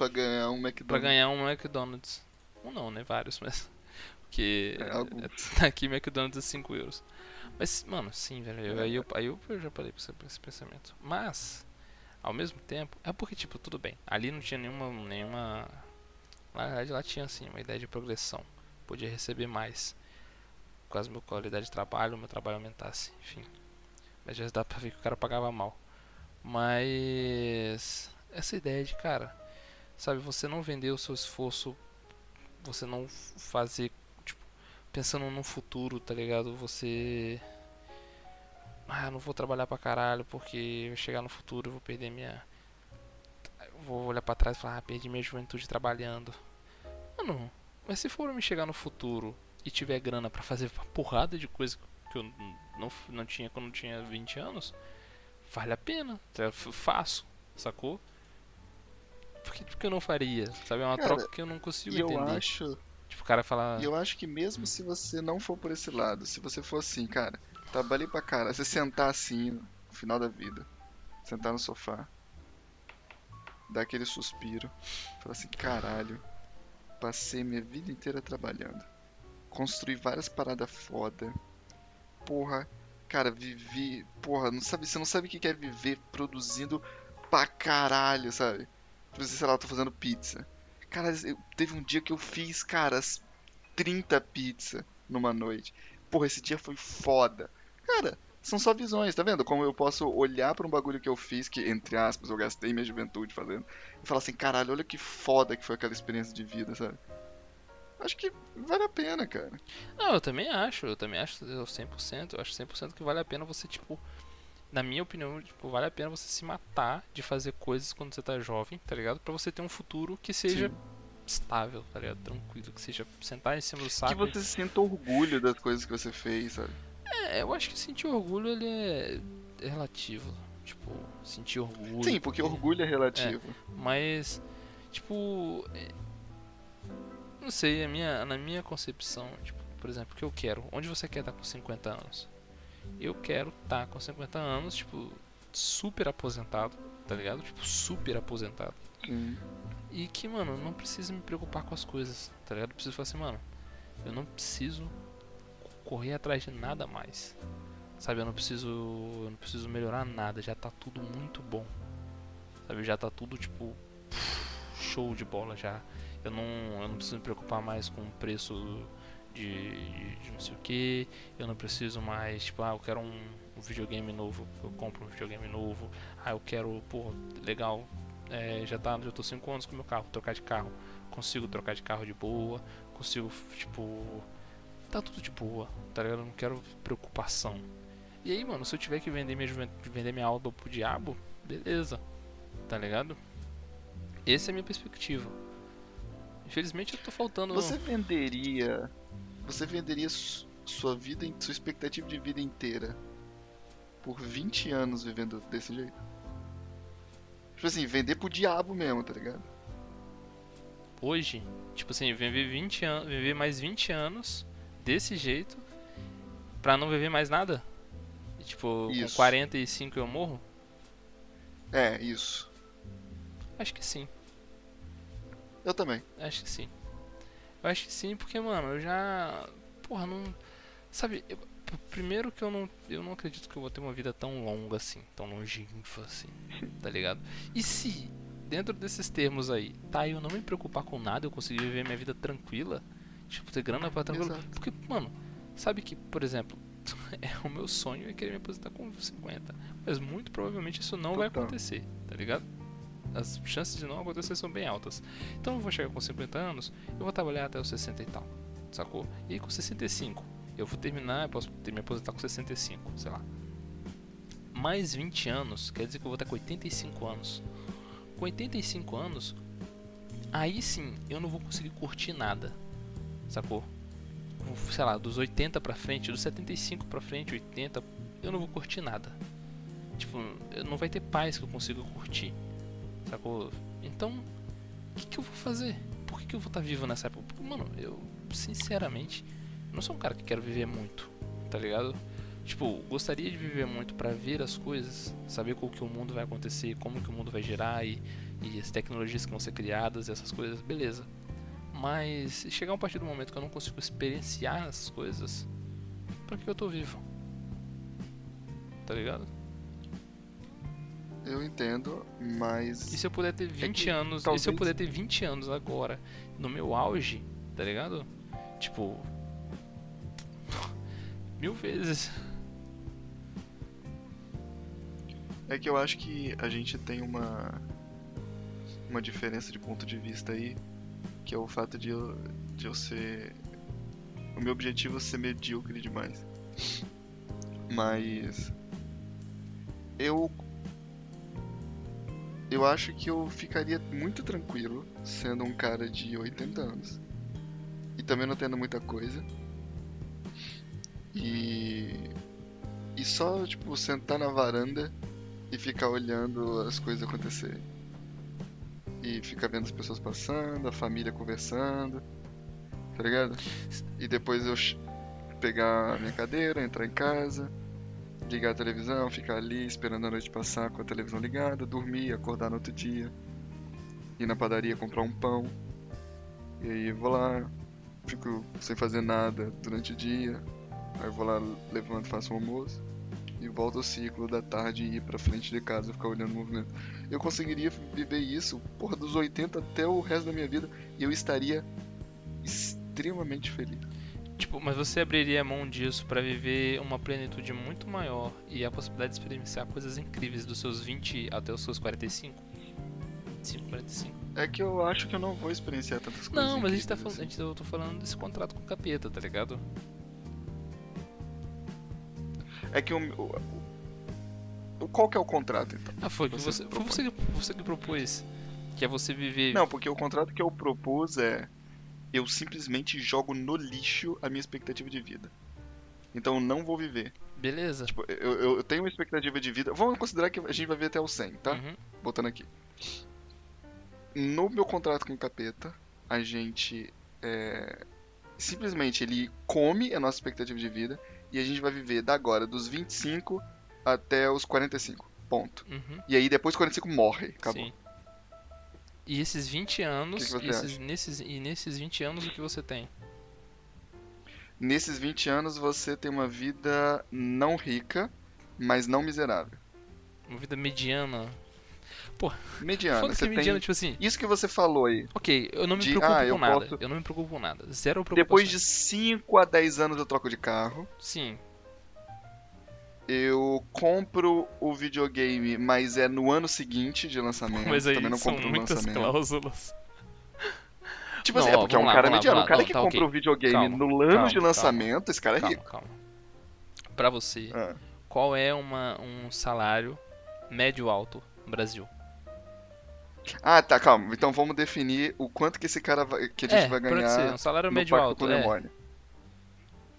Pra ganhar um McDonald's. Pra ganhar um McDonald's. Um não, né? Vários, mas. Porque. É, aqui McDonald's é 5 euros. Mas, mano, sim, velho. eu- Aí eu, aí eu, eu já parei pra esse, esse pensamento. Mas, ao mesmo tempo, é porque, tipo, tudo bem. Ali não tinha nenhuma. nenhuma na verdade, lá tinha, assim, uma ideia de progressão. Podia receber mais. Caso minha qualidade de trabalho, meu trabalho aumentasse. Enfim. Mas já dá pra ver que o cara pagava mal. Mas. Essa ideia de, cara. Sabe, você não vender o seu esforço. Você não fazer. Tipo, pensando no futuro, tá ligado? Você. Ah, não vou trabalhar pra caralho porque chegar no futuro eu vou perder minha. Vou olhar pra trás e falar, ah, perdi minha juventude trabalhando. Mano, mas se for me chegar no futuro e tiver grana pra fazer uma porrada de coisa que eu não, não tinha quando eu tinha 20 anos, vale a pena. Tá, faço, sacou? Que, por que eu não faria? Sabe? É uma Cara, troca que eu não consigo eu entender. acho. Tipo, o cara fala. E eu acho que mesmo se você não for por esse lado, se você for assim, cara, trabalhei pra cara, você sentar assim no final da vida, sentar no sofá, dar aquele suspiro, falar assim, caralho, passei minha vida inteira trabalhando, construí várias paradas foda, porra, cara, vivi, porra, não sabe, você não sabe o que é viver produzindo pra caralho, sabe? Tipo, sei lá, eu tô fazendo pizza. Cara, eu, teve um dia que eu fiz, cara, 30 pizzas numa noite. Porra, esse dia foi foda. Cara, são só visões, tá vendo? Como eu posso olhar para um bagulho que eu fiz, que, entre aspas, eu gastei minha juventude fazendo, e falar assim, caralho, olha que foda que foi aquela experiência de vida, sabe? Acho que vale a pena, cara. Não, eu também acho, eu também acho 100%, eu acho 100% que vale a pena você, tipo, na minha opinião, tipo, vale a pena você se matar de fazer coisas quando você tá jovem, tá ligado? Pra você ter um futuro que seja Sim. estável, tá ligado? Tranquilo, que seja sentar em cima do saco. Que você sinta orgulho das coisas que você fez, sabe? É, eu acho que sentir orgulho ele é, relativo. Tipo, sentir orgulho. Sim, porque, porque orgulho é relativo. É, mas, tipo. É, não sei, a minha, na minha concepção, tipo, por exemplo, o que eu quero? Onde você quer estar com 50 anos? Eu quero estar com 50 anos, tipo, super aposentado, tá ligado? Tipo, super aposentado. Sim. E que, mano, não preciso me preocupar com as coisas, tá ligado? Eu preciso falar assim, mano, eu não preciso correr atrás de nada mais. Sabe, eu não preciso, eu não preciso melhorar nada, já tá tudo muito bom. Sabe, já tá tudo tipo show de bola já. Eu não, eu não preciso me preocupar mais com o preço de, de, de, não sei o que. Eu não preciso mais, tipo, ah, eu quero um, um, videogame novo, eu compro um videogame novo. Ah, eu quero, pô, legal, é, já tá, já tô 5 anos com meu carro, trocar de carro. Consigo trocar de carro de boa, consigo, tipo, tá tudo de boa, tá ligado? Eu não quero preocupação. E aí, mano, se eu tiver que vender minha, vender minha alma pro diabo, beleza, tá ligado? Essa é a minha perspectiva. Infelizmente eu tô faltando. Você venderia. Você venderia sua vida, sua expectativa de vida inteira por 20 anos vivendo desse jeito? Tipo assim, vender pro diabo mesmo, tá ligado? Hoje, tipo assim, viver 20 anos, viver mais 20 anos desse jeito pra não viver mais nada? E, tipo, isso. com 45 eu morro? É, isso. Acho que sim. Eu também. Acho que sim. Eu acho que sim, porque, mano, eu já. Porra, não. Sabe, eu... primeiro que eu não. Eu não acredito que eu vou ter uma vida tão longa assim, tão longínqua assim, tá ligado? E se, dentro desses termos aí, tá, eu não me preocupar com nada, eu conseguir viver minha vida tranquila, Tipo, ter grana pra tranquilo. Exato. Porque, mano, sabe que, por exemplo, é o meu sonho é querer me aposentar com 50. Mas muito provavelmente isso não Total. vai acontecer, tá ligado? As chances de não acontecer são bem altas. Então eu vou chegar com 50 anos, eu vou trabalhar até os 60 e tal, sacou? E com 65, eu vou terminar, eu posso ter, me aposentar com 65, sei lá. Mais 20 anos, quer dizer que eu vou estar com 85 anos. Com 85 anos, aí sim eu não vou conseguir curtir nada sacou? Sei lá, dos 80 pra frente, dos 75 pra frente, 80, eu não vou curtir nada. Tipo, não vai ter paz que eu consiga curtir, sacou? Então, o que, que, eu vou fazer? Por que, que eu vou estar tá vivo nessa época? Porque, mano, eu, sinceramente, não sou um cara que quero viver muito, tá ligado? Tipo, gostaria de viver muito para ver as coisas, saber como que o mundo vai acontecer, como que o mundo vai girar e, e as tecnologias que vão ser criadas, essas coisas, beleza. Mas chegar um partir do momento que eu não consigo experienciar as coisas, pra que eu tô vivo? Tá ligado? Eu entendo, mas. E se eu puder ter 20 é anos. Talvez... E se eu puder ter 20 anos agora, no meu auge, tá ligado? Tipo. mil vezes. É que eu acho que a gente tem uma. Uma diferença de ponto de vista aí que é o fato de eu, de eu ser. O meu objetivo é ser medíocre demais. Mas. Eu. Eu acho que eu ficaria muito tranquilo sendo um cara de 80 anos. E também não tendo muita coisa. E. E só, tipo, sentar na varanda e ficar olhando as coisas acontecerem e ficar vendo as pessoas passando, a família conversando, tá ligado? E depois eu pegar a minha cadeira, entrar em casa, ligar a televisão, ficar ali esperando a noite passar com a televisão ligada, dormir, acordar no outro dia, ir na padaria comprar um pão, e aí vou lá, fico sem fazer nada durante o dia, Aí eu vou lá, levanto, faço o almoço e volto ao ciclo da tarde e ir pra frente de casa ficar olhando o movimento. Eu conseguiria viver isso, porra, dos 80 até o resto da minha vida e eu estaria extremamente feliz. Tipo, mas você abriria mão disso pra viver uma plenitude muito maior e a possibilidade de experienciar coisas incríveis dos seus 20 até os seus 45? 25, 45. É que eu acho que eu não vou experienciar tantas coisas. Não, mas a gente tá falando, a gente, eu tô falando desse contrato com o capeta, tá ligado? É que o, o- Qual que é o contrato, então? Ah, foi, que Você você, foi você, que- você que propôs. Que é você viver. Não, porque o contrato que eu propus é. Eu simplesmente jogo no lixo a minha expectativa de vida. Então eu não vou viver. Beleza. Tipo, eu, eu- tenho uma expectativa de vida. Vamos considerar que a gente vai ver até o 100, tá? Uhum. Botando aqui. No meu contrato com o capeta, a gente. é, simplesmente ele come a nossa expectativa de vida e a gente vai viver da agora, dos 25 até os 45. Ponto. Uhum. E aí depois dos 45 morre. Acabou. Sim. E esses 20 anos, que você esses- nesses, e nesses 20 anos o que você tem? Nesses 20 anos você tem uma vida não rica, mas não miserável. Uma vida mediana. Mediana. Foda que Você mediana, tem. tipo assim, Isso que você falou aí. ok, eu não me De- preocupo ah, com nada. posso- Eu não me preocupo com nada. Zero preocupação. Depois de 5 a 10 anos eu troco de carro. Sim, Eu compro o videogame, mas é no ano seguinte de lançamento. mas aí Também não são compro no muitas lançamento. cláusulas. Tipo Não, assim, é porque é um lá, cara lá, mediano. vamos O cara lá. que Tá, compra ok. o videogame Calma, no ano calma, de calma. lançamento, esse cara é Calma, rico. calma. Pra você, Ah. qual é uma, um salário médio alto no Brasil? Ah, tá, calma. Então vamos definir o quanto que esse cara vai, que a gente é, vai pode ganhar ser, um salário no médio pacto alto. com o É.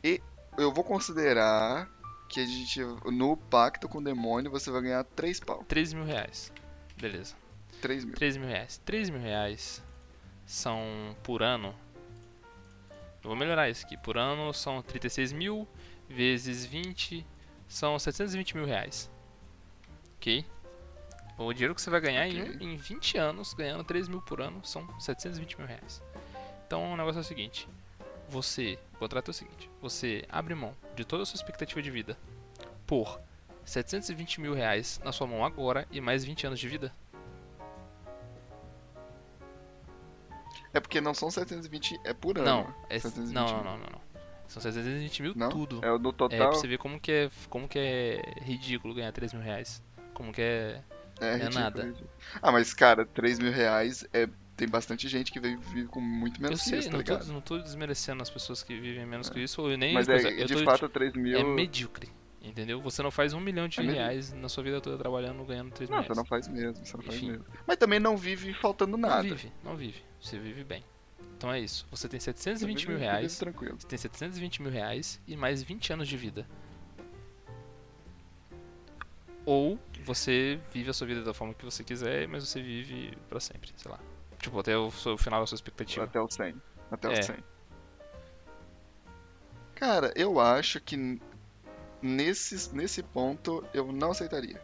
E eu vou considerar que a gente no pacto com o demônio você vai ganhar 3 pau, 3 mil reais. Beleza. 3 mil. 3 mil reais. 3 mil reais são por ano. Eu vou melhorar isso aqui. Por ano são 36 mil vezes 20 são 720 mil reais. Ok? O dinheiro que você vai ganhar em, Ok. um- em 20 anos, ganhando 3 mil por ano, são 720 mil reais. Então o negócio é o seguinte: você, o contrato é o seguinte: você abre mão de toda a sua expectativa de vida por 720 mil reais na sua mão agora e mais 20 anos de vida. É porque não são 720, é por ano. Não, é, 720 não, não, não, não. São 720 mil Não? tudo. É o no É, total. pra você ver como que é, como que é ridículo ganhar 3 mil reais. Como que é. É, ridículo, nada. ridículo. Ah, mas cara, 3 mil reais é. Tem bastante gente que vive, vive com muito Eu menos que sei, isso, tá não, tô, ligado? não tô desmerecendo as pessoas que vivem menos que isso, ou nem. Mas coisa, é, eu de tô- fato, 3 mil. É medíocre. Entendeu? Você não faz um milhão de É reais na sua vida toda trabalhando ganhando 3 mil Não, você não faz mesmo, você não faz Enfim. mesmo. Mas também não vive faltando Não nada. vive, não vive. Você vive bem. Então é isso. Você tem Você 720 vive- mil reais. tranquilo. Você tem 720 mil reais e mais 20 anos de vida. Ou você vive a sua vida da forma que você quiser, mas você vive pra sempre, sei lá. Tipo, até o, o final da sua expectativa. Até o 100. Até É. o 100. Cara, eu acho que nesse, nesse ponto eu não aceitaria.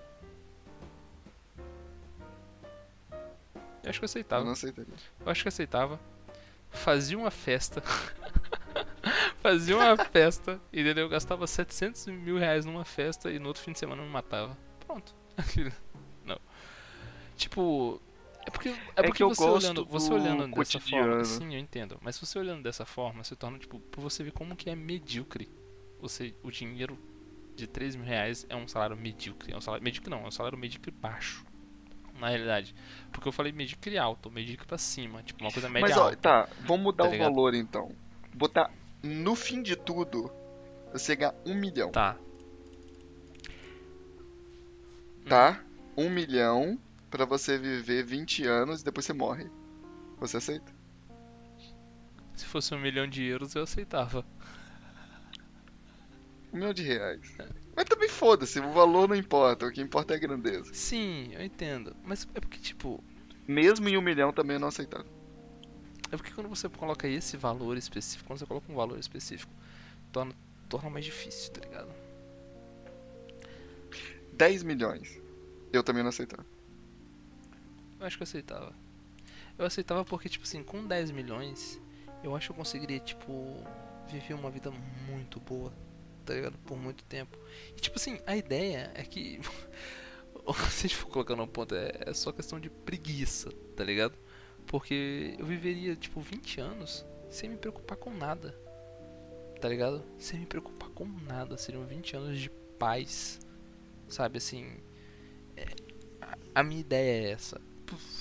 Eu acho que eu Eu aceitava. não aceitaria. Eu acho que eu aceitava. Fazia uma festa. Fazia uma festa, entendeu? Eu gastava 700 mil reais numa festa e no outro fim de semana eu me matava. Pronto. Não. Tipo. É porque, é porque que eu você olhando, você do olhando dessa forma. Sim, eu entendo. Mas você olhando dessa forma, se torna, tipo, pra você ver como que é medíocre. Você, o dinheiro de 3 mil reais é um salário medíocre. É um salário. Medíocre não, é um salário medíocre baixo. Na realidade. Porque eu falei medíocre alto, medíocre pra cima. Tipo, uma coisa média Mas ó, alta. tá, vamos mudar Tá o ligado? valor então. Botar no fim de tudo, você ganhar um milhão, Tá. tá? Um milhão pra você viver 20 anos e depois você morre. Você aceita? Se fosse um milhão de euros, eu aceitava. Um milhão de reais. Mas também foda-se, o valor não importa, o que importa é a grandeza. Sim, eu entendo. Mas é porque, tipo. Mesmo em um milhão também eu não aceitava. É porque quando você coloca esse valor específico, quando você coloca um valor específico, torna, torna mais difícil, tá ligado? 10 milhões. Eu também não aceitava. Eu acho que eu aceitava. Eu aceitava porque, tipo assim, com 10 milhões, eu acho que eu conseguiria, tipo, viver uma vida muito boa. tá ligado? Por muito tempo. E tipo assim, a ideia é que. se a gente for colocando um ponto, é, é só questão de preguiça, tá ligado? Porque eu viveria, tipo, 20 anos sem me preocupar com nada. Tá ligado? Sem me preocupar com nada. Seriam 20 anos de paz. Sabe assim. É, a, a minha ideia é essa.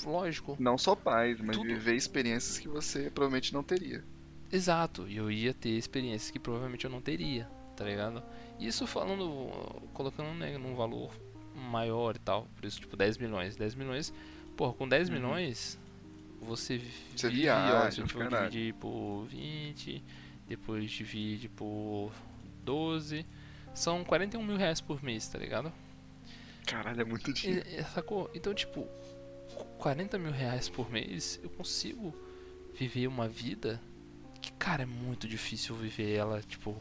Lógico. Não só paz, mas tudo... viver experiências que você provavelmente não teria. Exato, e eu ia ter experiências que provavelmente eu não teria, tá ligado? Isso falando, colocando né, num valor maior e tal, por isso tipo 10 milhões. 10 milhões, porra, com 10 uhum. milhões você, você viaja, ó, se for dividir por 20, depois divide por 12, são 41 mil reais por mês, tá ligado? Caralho, é muito dinheiro. E, sacou? Então, tipo, 40 mil reais por mês, eu consigo viver uma vida que, cara, é muito difícil viver ela, tipo,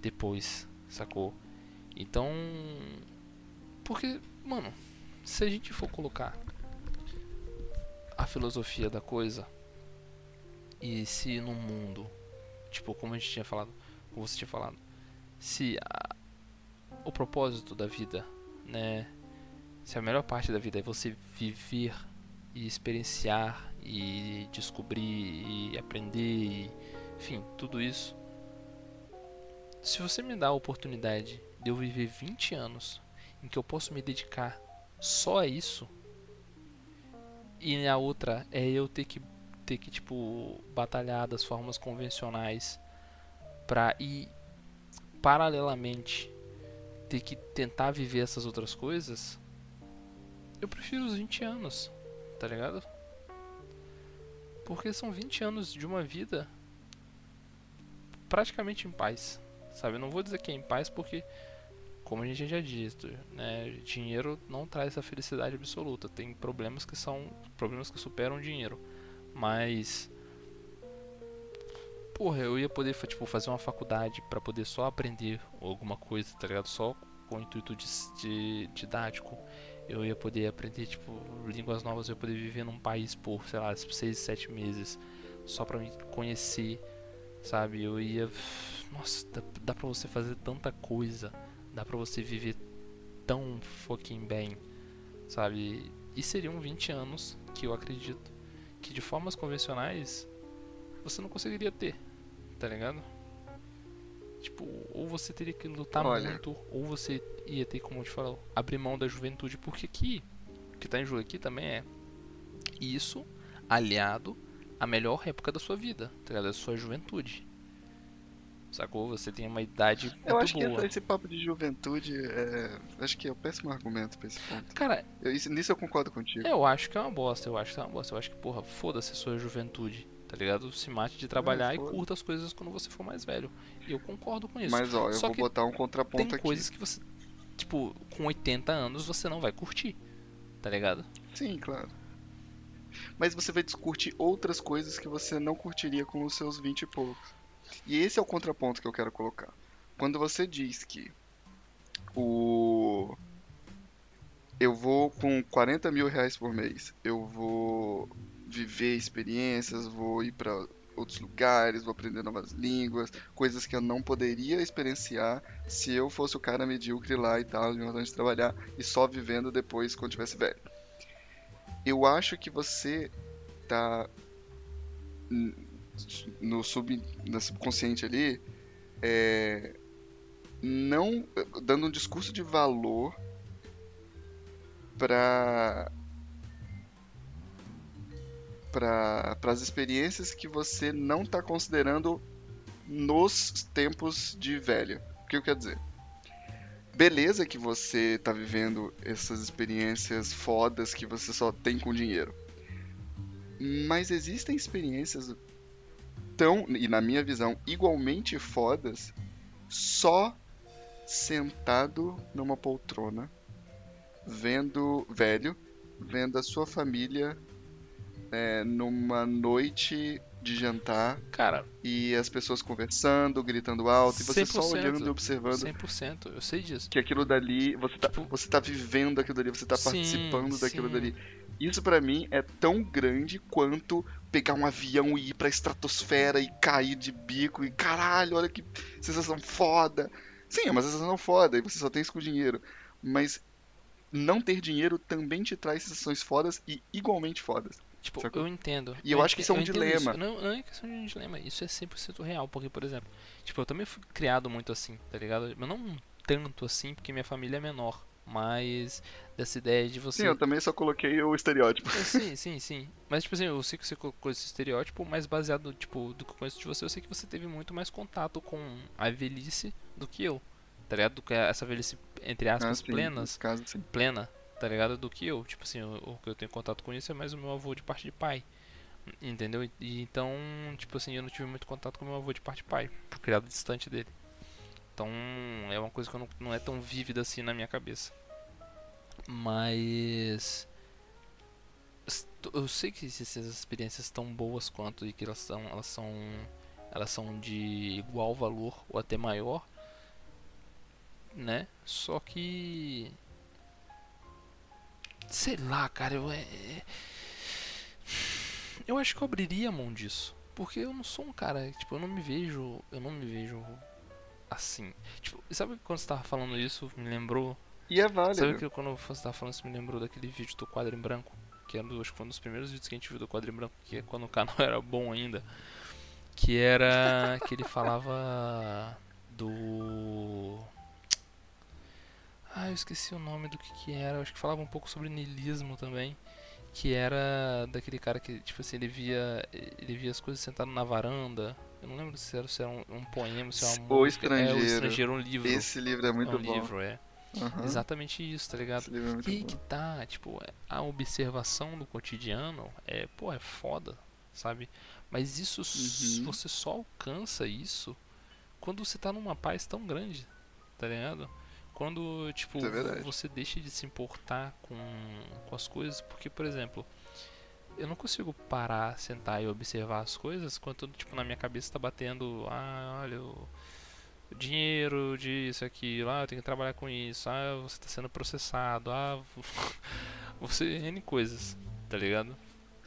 depois, sacou? Então. Porque, mano, se a gente for colocar a filosofia da coisa e se no mundo, tipo, como a gente tinha falado, como você tinha falado, se a, o propósito da vida, né, se a melhor parte da vida é você viver e experienciar e descobrir e aprender e, enfim, tudo isso. Se você me dá a oportunidade de eu viver 20 anos em que eu posso me dedicar só a isso, e a outra é eu ter que ter que tipo batalhar das formas convencionais para ir paralelamente ter que tentar viver essas outras coisas, eu prefiro os 20 anos tá ligado? Porque são 20 anos de uma vida praticamente em paz, sabe? Eu não vou dizer que é em paz porque, como a gente já disse, né, dinheiro não traz a felicidade absoluta. Tem problemas que são problemas que superam o dinheiro, mas porra, eu ia poder tipo fazer uma faculdade para poder só aprender alguma coisa, tá ligado? Só com o intuito de, de didático eu ia poder aprender tipo línguas novas, eu ia poder viver num país por, sei lá, 6, 7 meses só para me conhecer, sabe? Eu ia nossa, dá, dá pra você fazer tanta coisa, dá pra você viver tão fucking bem, sabe? E seriam 20 anos que eu acredito que de formas convencionais você não conseguiria ter, tá ligado? Tipo, ou você teria que lutar Olha. muito, ou você ia ter, como eu te falo, abrir mão da juventude. Porque aqui, o que tá em jogo aqui também é isso aliado à melhor época da sua vida, tá ligado? Da sua juventude. Sacou? Você tem uma idade muito Eu acho boa. que esse papo de juventude é... Acho que é o um péssimo argumento pra esse ponto. Cara... Eu, isso, nisso eu concordo contigo. Eu acho que é uma bosta, eu acho que é uma bosta. Eu acho que, porra, foda-se a sua juventude tá ligado? Se mate de trabalhar e curta as coisas quando você for mais velho. E eu concordo com isso. Mas ó, eu Só vou botar um contraponto tem aqui. Tem coisas que você, tipo, com 80 anos você não vai curtir, tá ligado? Sim, claro. Mas você vai discutir outras coisas que você não curtiria com os seus 20 e poucos. E esse é o contraponto que eu quero colocar. Quando você diz que o. Eu vou com 40 mil reais por mês, eu vou viver experiências, vou ir para outros lugares, vou aprender novas línguas, coisas que eu não poderia experienciar se eu fosse o cara medíocre lá e tal, de trabalhar e só vivendo depois quando tivesse velho. Eu acho que você tá no, sub, no subconsciente ali é, não dando um discurso de valor para para as experiências que você não está considerando nos tempos de velho. O que eu quero dizer? Beleza que você está vivendo essas experiências fodas que você só tem com dinheiro. Mas existem experiências tão, e na minha visão, igualmente fodas, só sentado numa poltrona, vendo velho, vendo a sua família é, numa noite de jantar. Cara. E as pessoas conversando, gritando alto, e você só olhando e observando. 100%, eu sei disso. Que aquilo dali, você tá, tipo, você tá vivendo aquilo dali, você tá sim, participando daquilo sim. dali. Isso para mim é tão grande quanto pegar um avião e ir pra estratosfera e cair de bico e caralho, olha que sensação foda. Sim, é uma sensação foda e você só tem isso com dinheiro. Mas não ter dinheiro também te traz sensações fodas e igualmente fodas. Tipo, eu entendo. E eu acho que isso é um dilema. Não, não é questão de um dilema, isso é 100% real. Porque, por exemplo, tipo, eu também fui criado muito assim, tá ligado? Mas não tanto assim, porque minha família é menor. Mas dessa ideia de você. Sim, eu também só coloquei o estereótipo. É, Sim, sim, sim. Mas, tipo assim, eu sei que você colocou esse estereótipo, mas baseado, tipo, do que eu conheço de você, eu sei que você teve muito mais contato com a velhice do que eu. Tá ligado? Do que essa velhice, entre Ah, aspas, sim, plenas, caso, sim. plena, tá ligado? Do que eu. Tipo assim, o, o que eu tenho contato com isso é mais o meu avô de parte de pai. Entendeu? E, então, tipo assim, eu não tive muito contato com meu avô de parte de pai, por criado distante dele. Então, é uma coisa que não, não é tão vívida assim na minha cabeça. Mas eu sei que essas experiências tão boas quanto e que elas são elas são elas são de igual valor ou até maior, né? Só que sei lá, cara, eu é eu acho que eu abriria a mão disso, porque eu não sou um cara, tipo, eu não me vejo, eu não me vejo assim. Tipo, sabe quando você tava falando isso, me lembrou E é válido. Sabe que quando você tava falando isso me lembrou daquele vídeo do quadro em branco? Que era, acho que foi um dos primeiros vídeos que a gente viu do quadro em branco, que é quando o canal era bom ainda. Que era que ele falava do. Ah, eu esqueci o nome do que que era. Acho que falava um pouco sobre niilismo também. Que era daquele cara que, tipo assim, ele via, ele via as coisas sentado na varanda. Eu não lembro se era, se era um, um poema, se era uma O música. É, o Estrangeiro. estrangeiro, um livro. Esse livro é muito é um bom. livro, é. Aham, Exatamente isso, tá ligado? Esse livro é muito E aí que tá, tipo, a observação do cotidiano é, pô, é foda, sabe? Mas isso, Uhum. você só alcança isso quando você tá numa paz tão grande, tá ligado? Quando, tipo, é você deixa de se importar com, com as coisas, porque, por exemplo, eu não consigo parar, sentar e observar as coisas quando, tipo, na minha cabeça tá batendo, ah, olha, o dinheiro disso, aquilo, ah, eu tenho que trabalhar com isso, ah, você tá sendo processado, ah, você N coisas, tá ligado?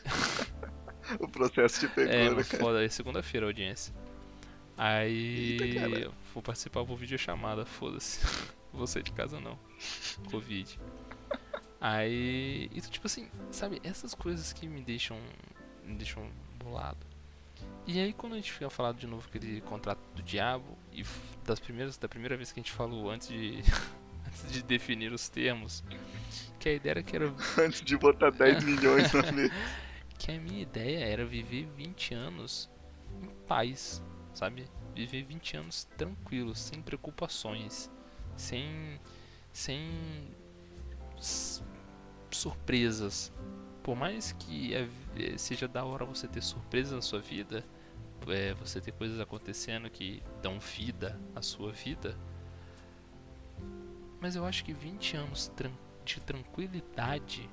O processo te pegou, É, né, cara? foda, é segunda-feira a audiência. Aí Eita, vou participar por videochamada, foda-se. Sair de casa não. Covid. Aí. Então, tipo assim, sabe, essas coisas que me deixam. me deixam bolado. E aí quando a gente fica falando de novo aquele contrato do diabo, e das primeiras, da primeira vez que a gente falou antes de. antes de definir os termos, que a ideia era que era Antes de botar 10 milhões na mesa. que a minha ideia era viver 20 anos em paz, sabe? Viver 20 anos tranquilos, sem preocupações, sem sem surpresas. Por mais que vi- eh, seja da hora você ter surpresas na sua vida, é, você ter coisas acontecendo que dão vida à sua vida, mas eu acho que 20 anos de tranquilidade,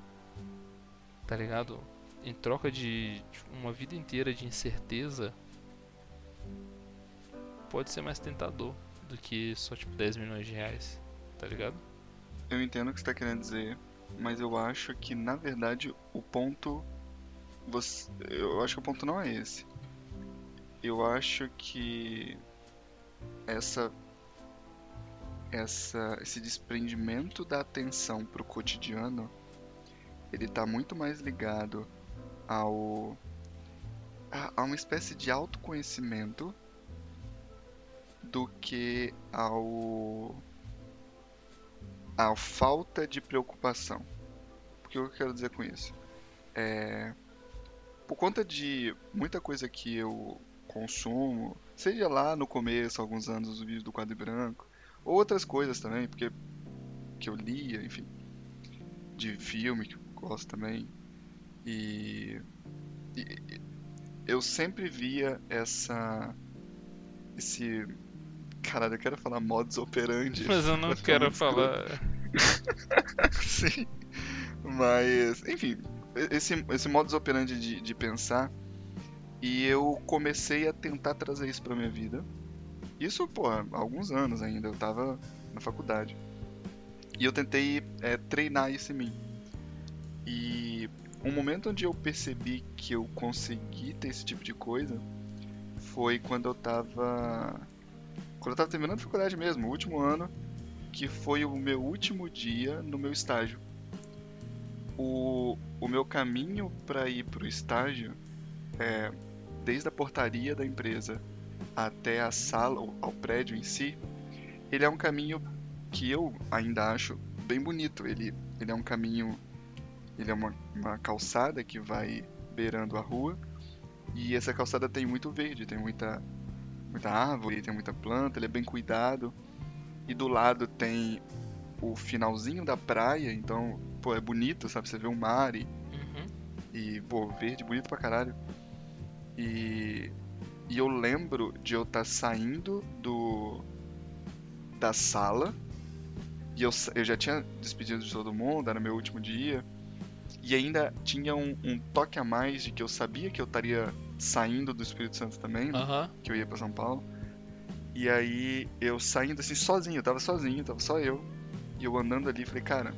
tá ligado? Em troca de uma vida inteira de incerteza, pode ser mais tentador do que só tipo 10 milhões de reais, tá ligado? Eu entendo o que você tá querendo dizer, mas eu acho que na verdade o ponto. Você, eu acho que o ponto não é esse. Eu acho que essa, essa esse desprendimento da atenção pro cotidiano, ele tá muito mais ligado ao a, a uma espécie de autoconhecimento do que ao a falta de preocupação. O que eu quero dizer com isso? É, por conta de muita coisa que eu consumo, seja lá no começo, alguns anos, os vídeos do quadro branco, ou outras coisas também, porque que eu lia, enfim, de filme que eu gosto também, e, e- e eu sempre via essa esse caralho, eu quero falar modus operandi. Mas eu não quero falar. Sim. Mas, enfim, esse, esse modus operandi de, de pensar. E eu comecei a tentar trazer isso pra minha vida. Isso, pô, há alguns anos ainda. Eu tava na faculdade. E eu tentei é, treinar isso em mim. E um momento onde eu percebi que eu consegui ter esse tipo de coisa foi quando eu tava quando eu tava terminando a faculdade mesmo, o último ano, que foi o meu último dia no meu estágio. O, o meu caminho para ir pro estágio é desde a portaria da empresa até a sala, ao prédio em si, ele é um caminho que eu ainda acho bem bonito. Ele, ele é um caminho, ele é uma, uma calçada que vai beirando a rua e essa calçada tem muito verde, tem muita, muita árvore, tem muita planta, ele é bem cuidado. E do lado tem o finalzinho da praia, então, pô, é bonito, sabe? Você vê o mar e, Uhum. e pô, verde, bonito pra caralho. E, e eu lembro de eu estar saindo do da sala e eu, eu já tinha despedido de todo mundo, era meu último dia. E ainda tinha um, um toque a mais de que eu sabia que eu estaria saindo do Espírito Santo também, né? Que eu ia pra São Paulo. E aí eu saindo assim sozinho, eu tava sozinho, tava só eu. E eu andando ali, falei, cara.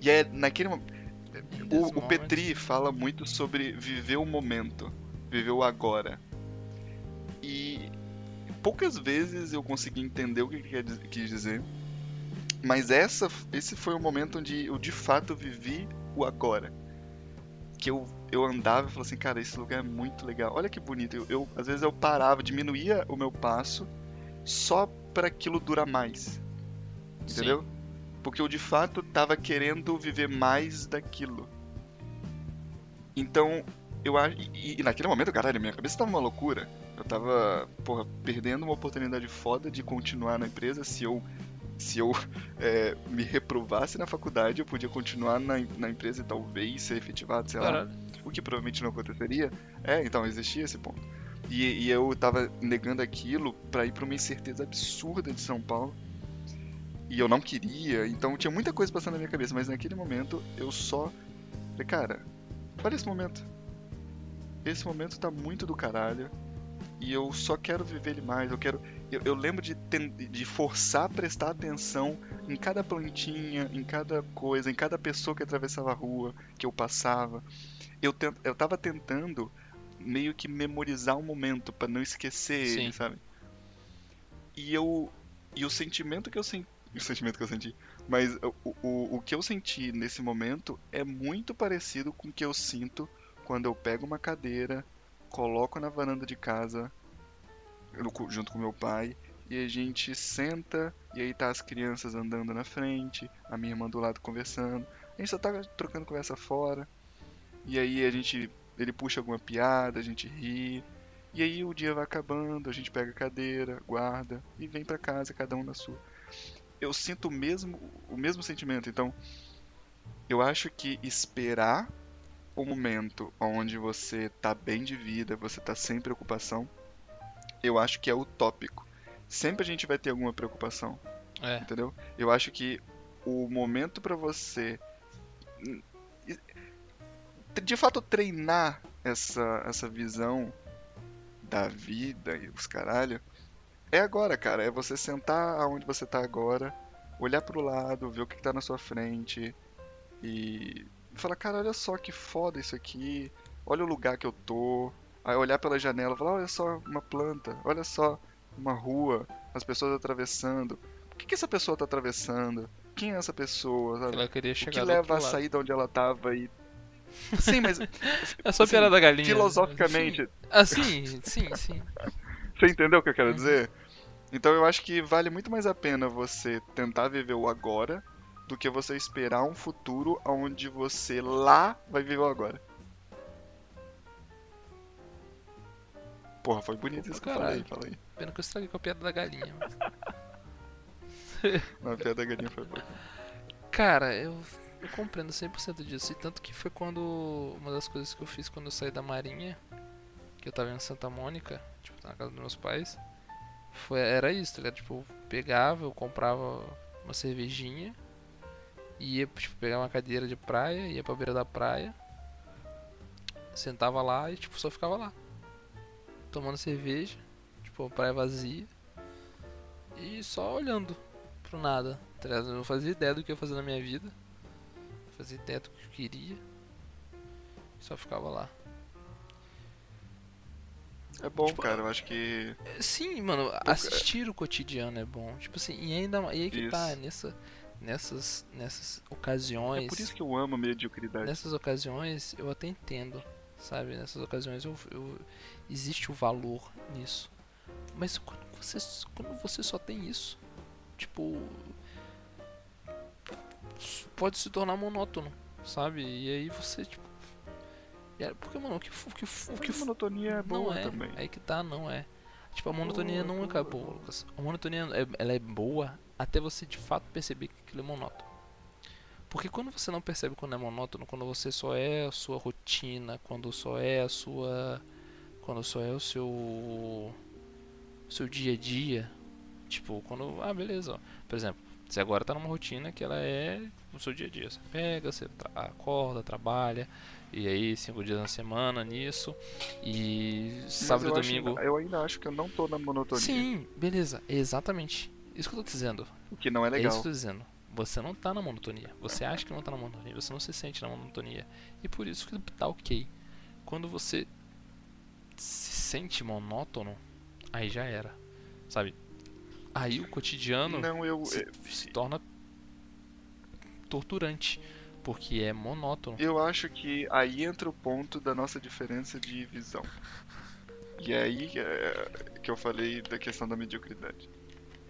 E é naquele O, o. Petri fala muito sobre viver o momento, viver o agora. E poucas vezes eu consegui entender o que ele quis dizer. Mas essa, esse foi o momento onde eu de fato vivi o agora. Que eu, eu andava e falava assim, cara, esse lugar é muito legal. Olha que bonito. Eu, eu- às vezes eu parava, diminuía o meu passo só para aquilo durar mais. Entendeu? Porque eu de fato tava querendo viver mais daquilo. Então, eu acho. E, e naquele momento, caralho, minha cabeça tava uma loucura. Eu tava, porra, perdendo uma oportunidade foda de continuar na empresa. Se eu, se eu é, me reprovasse na faculdade, eu podia continuar na, na empresa e talvez ser efetivado, sei lá. Caralho. O que provavelmente não aconteceria. É, então, existia esse ponto. E, e eu tava negando aquilo pra ir pra uma incerteza absurda de São Paulo. E eu não queria, então tinha muita coisa passando na minha cabeça, mas naquele momento eu só. Falei, cara, olha esse momento. Esse momento tá muito do caralho. E eu só quero viver ele mais. Eu quero. Eu, eu lembro de, ten- de forçar a prestar atenção em cada plantinha, em cada coisa, em cada pessoa que atravessava a rua, que eu passava. Eu, tent, eu tava tentando meio que memorizar o momento pra não esquecer Sim. ele, sabe? E eu. E o sentimento que eu senti. O sentimento que eu senti. Mas o, o, o que eu senti nesse momento é muito parecido com o que eu sinto quando eu pego uma cadeira, coloco na varanda de casa, junto com meu pai, e a gente senta, e aí tá as crianças andando na frente, a minha irmã do lado conversando. A gente só tá trocando conversa fora. E aí a gente. Ele puxa alguma piada, a gente ri. E aí o dia vai acabando, a gente pega a cadeira, guarda e vem pra casa, cada um na sua. Eu sinto o mesmo, o mesmo sentimento, então eu acho que esperar o momento onde você tá bem de vida, você tá sem preocupação, eu acho que é utópico. Sempre a gente vai ter alguma preocupação, É. entendeu? Eu acho que o momento pra você de fato treinar essa, essa visão da vida e os caralho é agora, cara. É você sentar aonde você tá agora, olhar pro lado, ver o que, que tá na sua frente e falar, cara, olha só que foda isso aqui, olha o lugar que eu tô. Aí olhar pela janela e falar, olha só uma planta, olha só uma rua, as pessoas atravessando. O que, que essa pessoa tá atravessando? Quem é essa pessoa? sabe? Ela queria O chegar que do leva a lado. sair de onde ela tava e. Sim, mas É só assim, piada da galinha. filosoficamente. Ah, sim, sim, sim. você entendeu o que eu quero dizer? Então eu acho que vale muito mais a pena você tentar viver o agora do que você esperar um futuro onde você lá vai viver o agora. Porra, foi bonito isso que eu falei, Caralho. fala aí. Pena que eu estraguei com a piada da galinha. mas- Não, a piada da galinha foi boa. Cara, eu, eu compreendo 100% disso. E tanto que foi quando. Uma das coisas que eu fiz quando eu saí da Marinha, que eu tava em Santa Mônica, tipo, na casa dos meus pais, foi, era isso, tá ligado? Tipo, eu pegava, eu comprava uma cervejinha, ia, tipo, pegar uma cadeira de praia, ia pra beira da praia, sentava lá e, tipo, só ficava lá. Tomando cerveja, tipo, praia vazia, e só olhando pro nada. tá? Eu não fazia ideia do que eu ia fazer na minha vida. Não fazia ideia do que eu queria. Só ficava lá. É bom, Tipo, cara, eu acho que. Sim, mano, assistir o cotidiano é bom. Tipo assim, e ainda e aí que tá, Isso. nessa, nessas, nessas É ocasiões. por isso que eu amo a mediocridade. Nessas ocasiões eu até entendo, sabe? Nessas ocasiões eu, eu- existe o valor nisso. Mas quando você, quando você só tem isso, tipo. Pode se tornar monótono, sabe? E aí você, tipo. Porque, mano, o que, o que, o que a monotonia é não boa é, também. aí que tá, não é. Tipo, a monotonia Boa, nunca é boa. Lucas. A monotonia, é- ela é boa até você de fato perceber que aquilo é monótono. Porque quando você não percebe quando é monótono, quando você só é a sua rotina, quando só é a sua. Quando só é o seu. o seu dia a dia. Tipo, quando. Ah, beleza. ó. Por exemplo, você agora tá numa rotina que ela é o seu dia a dia. Você pega, você acorda, trabalha, e aí cinco dias na semana nisso. E Mas sábado e domingo. eu ainda acho que eu não tô na monotonia. Sim, beleza, exatamente. Isso que eu tô dizendo. O que não é É isso legal. que eu tô dizendo. Você não tá na monotonia. Você acha que não tá na monotonia. Você não se sente na monotonia. E por isso que tá ok. Quando você sente monótono, aí já era. Sabe? Aí o cotidiano Não, eu, se, se torna torturante. Porque é monótono. eu acho que aí entra o ponto da nossa diferença de visão. E é aí que eu falei da questão da mediocridade.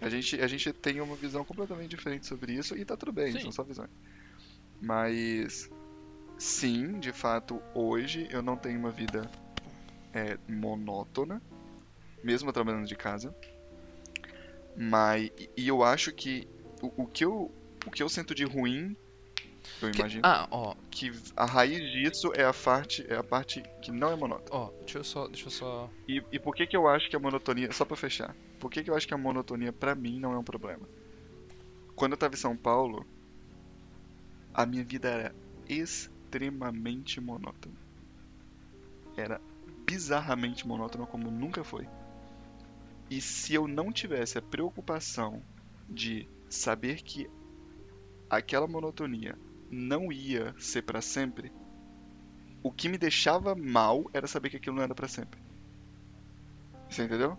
A gente, a gente tem uma visão completamente diferente sobre isso e tá tudo bem, Sim. são só visões. Mas sim, de fato, hoje eu não tenho uma vida é, monótona, mesmo trabalhando de casa. Mas e- eu acho que o, o que eu o que eu sinto de ruim, eu Que- imagino ah, ó, que a raiz disso é a parte é a parte que não é monótona. ó, deixa eu só, deixa eu só. E, e por que que eu acho que a monotonia, só pra fechar, por que que eu acho que a monotonia pra mim não é um problema? Quando eu tava em São Paulo, a minha vida era extremamente monótona. Era bizarramente monótona como nunca foi. E se eu não tivesse a preocupação de saber que aquela monotonia não ia ser pra sempre, o que me deixava mal era saber que aquilo não era pra sempre. Você entendeu?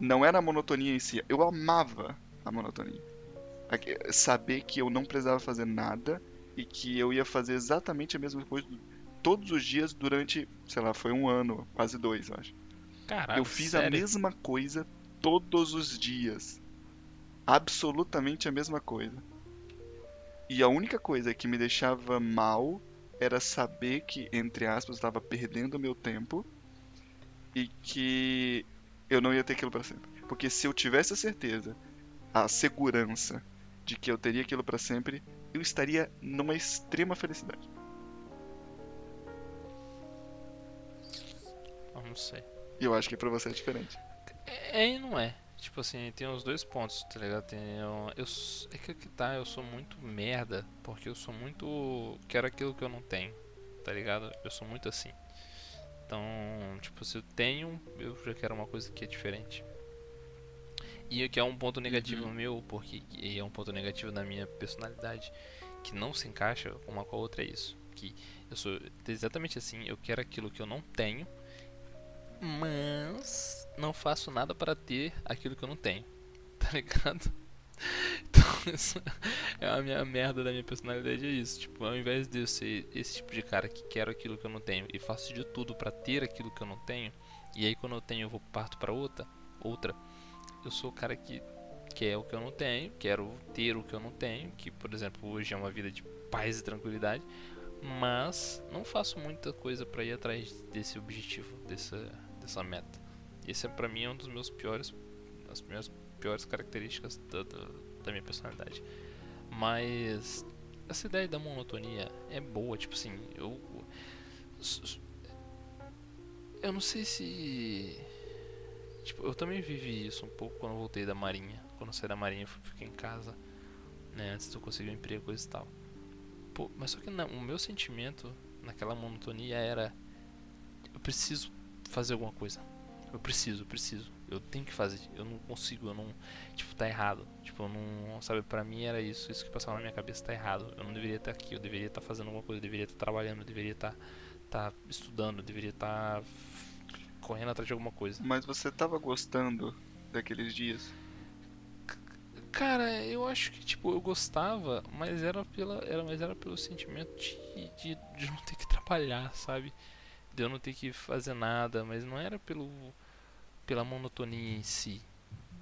Não era a monotonia em si. Eu amava a monotonia. Saber que eu não precisava fazer nada e que eu ia fazer exatamente a mesma coisa todos os dias durante, sei lá, foi um ano, quase dois, eu acho. Caralho, eu fiz a sério? mesma coisa todos os dias. Absolutamente a mesma coisa. E a única coisa que me deixava mal era saber que, entre aspas, eu estava perdendo meu tempo e que eu não ia ter aquilo para sempre. Porque se eu tivesse a certeza, a segurança de que eu teria aquilo para sempre, eu estaria numa extrema felicidade. Não sei. E eu acho que pra você é diferente. É é e não é. Tipo assim, tem os dois pontos, tá ligado? Tem, eu, eu é que que tá, eu sou muito merda, porque eu sou muito. Quero aquilo que eu não tenho, tá ligado? Eu sou muito assim. Então, tipo, se eu tenho, eu já quero uma coisa que é diferente. E o que é um ponto negativo Uhum. meu, porque e é um ponto negativo da minha personalidade, que não se encaixa uma com a outra, é isso. Que eu sou exatamente assim, eu quero aquilo que eu não tenho, mas não faço nada para ter aquilo que eu não tenho. Tá ligado? Então, isso é a minha merda da minha personalidade é isso. Tipo, ao invés de eu ser esse tipo de cara que quero aquilo que eu não tenho e faço de tudo para ter aquilo que eu não tenho, e aí quando eu tenho eu vou parto para outra, outra. Eu sou o cara que quer o que eu não tenho, quero ter o que eu não tenho, que por exemplo, hoje é uma vida de paz e tranquilidade, mas não faço muita coisa para ir atrás desse objetivo, dessa dessa meta. Esse é para mim é um dos meus piores as minhas piores características da, da, da minha personalidade. Mas essa ideia da monotonia é boa, tipo assim, eu eu não sei se tipo, eu também vivi isso um pouco quando voltei da marinha. Quando saí da marinha, fiquei em casa, né, antes de eu conseguir um emprego coisa e tal. Pô, mas só que não, o meu sentimento naquela monotonia era eu preciso fazer alguma coisa. Eu preciso, eu preciso. Eu tenho que fazer. Eu não consigo, eu não. Tipo, tá errado. Tipo, eu não. Sabe, pra mim era isso. Isso que passava na minha cabeça tá errado. Eu não deveria estar aqui. Eu deveria estar fazendo alguma coisa. Eu deveria estar trabalhando. Eu deveria estar tá estudando. Eu deveria estar correndo atrás de alguma coisa. Mas você tava gostando daqueles dias? Cara, eu acho que, tipo, eu gostava, mas era pela. Era, mas era pelo sentimento de, de, de não ter que trabalhar, sabe? De eu não ter que fazer nada, mas não era pelo. pela monotonia em si.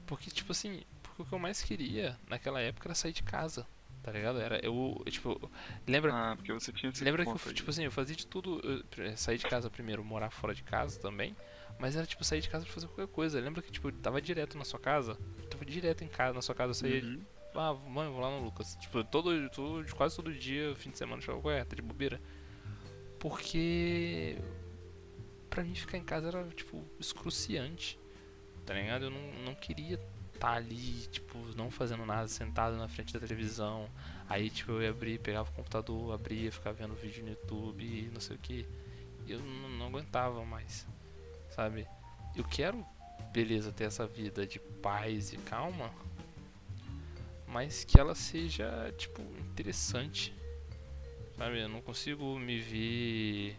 Porque, tipo assim, porque o que eu mais queria naquela época era sair de casa. Tá ligado? Era eu, tipo, lembra? Ah, porque você tinha Lembra que eu, aí. tipo assim, eu fazia de tudo, eu, sair de casa primeiro, morar fora de casa também, mas era tipo sair de casa pra fazer qualquer coisa. Lembra que tipo, eu tava direto na sua casa? Eu tava direto em casa, na sua casa, eu saía, Uhum. ah, mãe, vou lá no Lucas. Tipo, todo, todo quase todo dia, fim de semana, eu falava, ué, tá de bobeira. Porque pra mim ficar em casa era tipo excruciante. Tá ligado? Eu não, não queria estar ali, tipo, não fazendo nada, sentado na frente da televisão. Aí, tipo, eu ia abrir, pegava o computador, abria, ficava vendo vídeo no YouTube e não sei o que. Eu não, não aguentava mais, sabe? Eu quero, beleza, ter essa vida de paz e calma, mas que ela seja, tipo, interessante, sabe? Eu não consigo me ver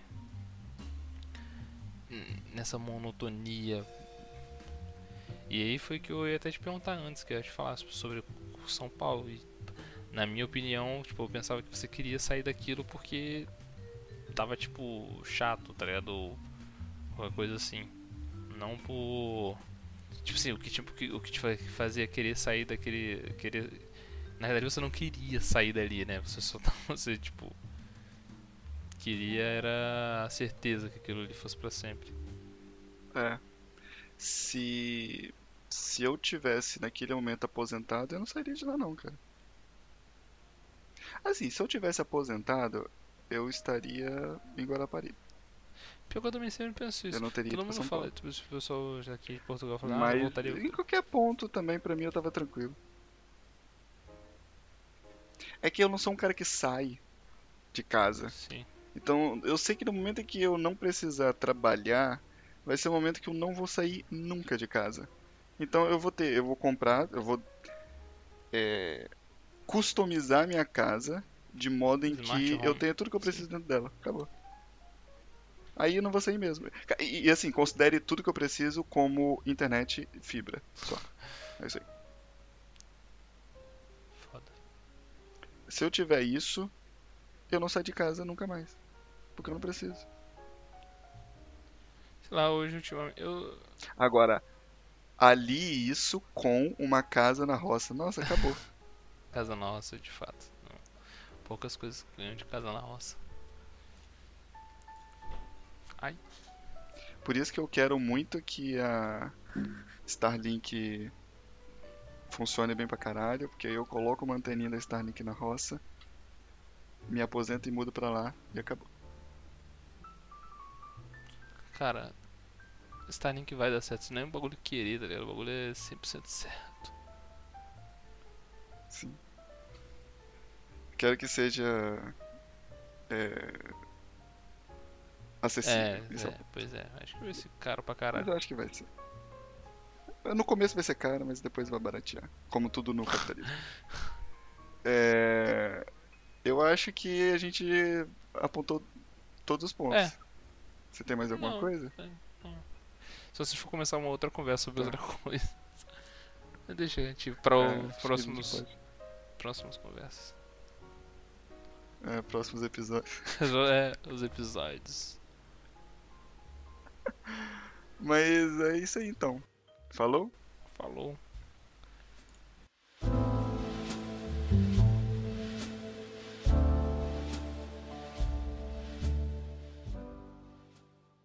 nessa monotonia. E aí foi que eu ia até te perguntar antes, que eu ia te falar sobre São Paulo. E, na minha opinião, tipo, eu pensava que você queria sair daquilo porque tava, tipo, chato, tá ligado? Ou qualquer coisa assim. Não por. Tipo assim, o que, tipo, o que te fa- fazia querer sair daquele. Querer... Na verdade você não queria sair dali, né? Você só tava. Você, tipo. Queria era a certeza que aquilo ali fosse pra sempre. É. Se. Se eu tivesse naquele momento aposentado, eu não sairia de lá não, cara. Assim, se eu tivesse aposentado, eu estaria em Guarapari. Pior que eu também sempre penso isso. Eu não teria Todo mundo fala, tipo, se o pessoal já aqui de Portugal fala, ah, eu Mas voltaria. em qualquer ponto também, pra mim, eu tava tranquilo. É que eu não sou um cara que sai de casa. Sim. Então, eu sei que no momento em que eu não precisar trabalhar, vai ser o momento que eu não vou sair nunca de casa. Então, eu vou ter, eu vou comprar, eu vou é, customizar minha casa de modo em Smart que home. eu tenha tudo que eu preciso dentro dela. Acabou. Aí eu não vou sair mesmo. E, e, assim, considere tudo que eu preciso como internet e fibra. Só. É isso aí. Foda. Se eu tiver isso, eu não saio de casa nunca mais. Porque eu não preciso. Sei lá, hoje ultimamente. Eu. Agora, ali isso com uma casa na roça. Nossa, acabou. Casa na roça, de fato. Não. Poucas coisas ganham de casa na roça. Ai. Por isso que eu quero muito que a Starlink funcione bem pra caralho, porque aí eu coloco uma anteninha da Starlink na roça, me aposento e mudo pra lá e acabou. Cara, Starlink vai dar certo. Isso não é um bagulho querido, tá ligado? O bagulho é 100% certo. Sim. Quero que seja é, acessível. É, é é, pois é. Acho que vai ser caro pra Mas caralho. eu acho que vai ser. No começo vai ser caro, mas depois vai baratear. Como tudo no capitalismo. É, Eu acho que a gente apontou todos os pontos. É. Você tem mais alguma Não. coisa? Se vocês for começar uma outra conversa sobre Tá. outra coisa. Deixa a gente para É, próximos, próximas conversas. É, próximos episódios. É, os episódios. Mas é isso aí então. Falou? Falou.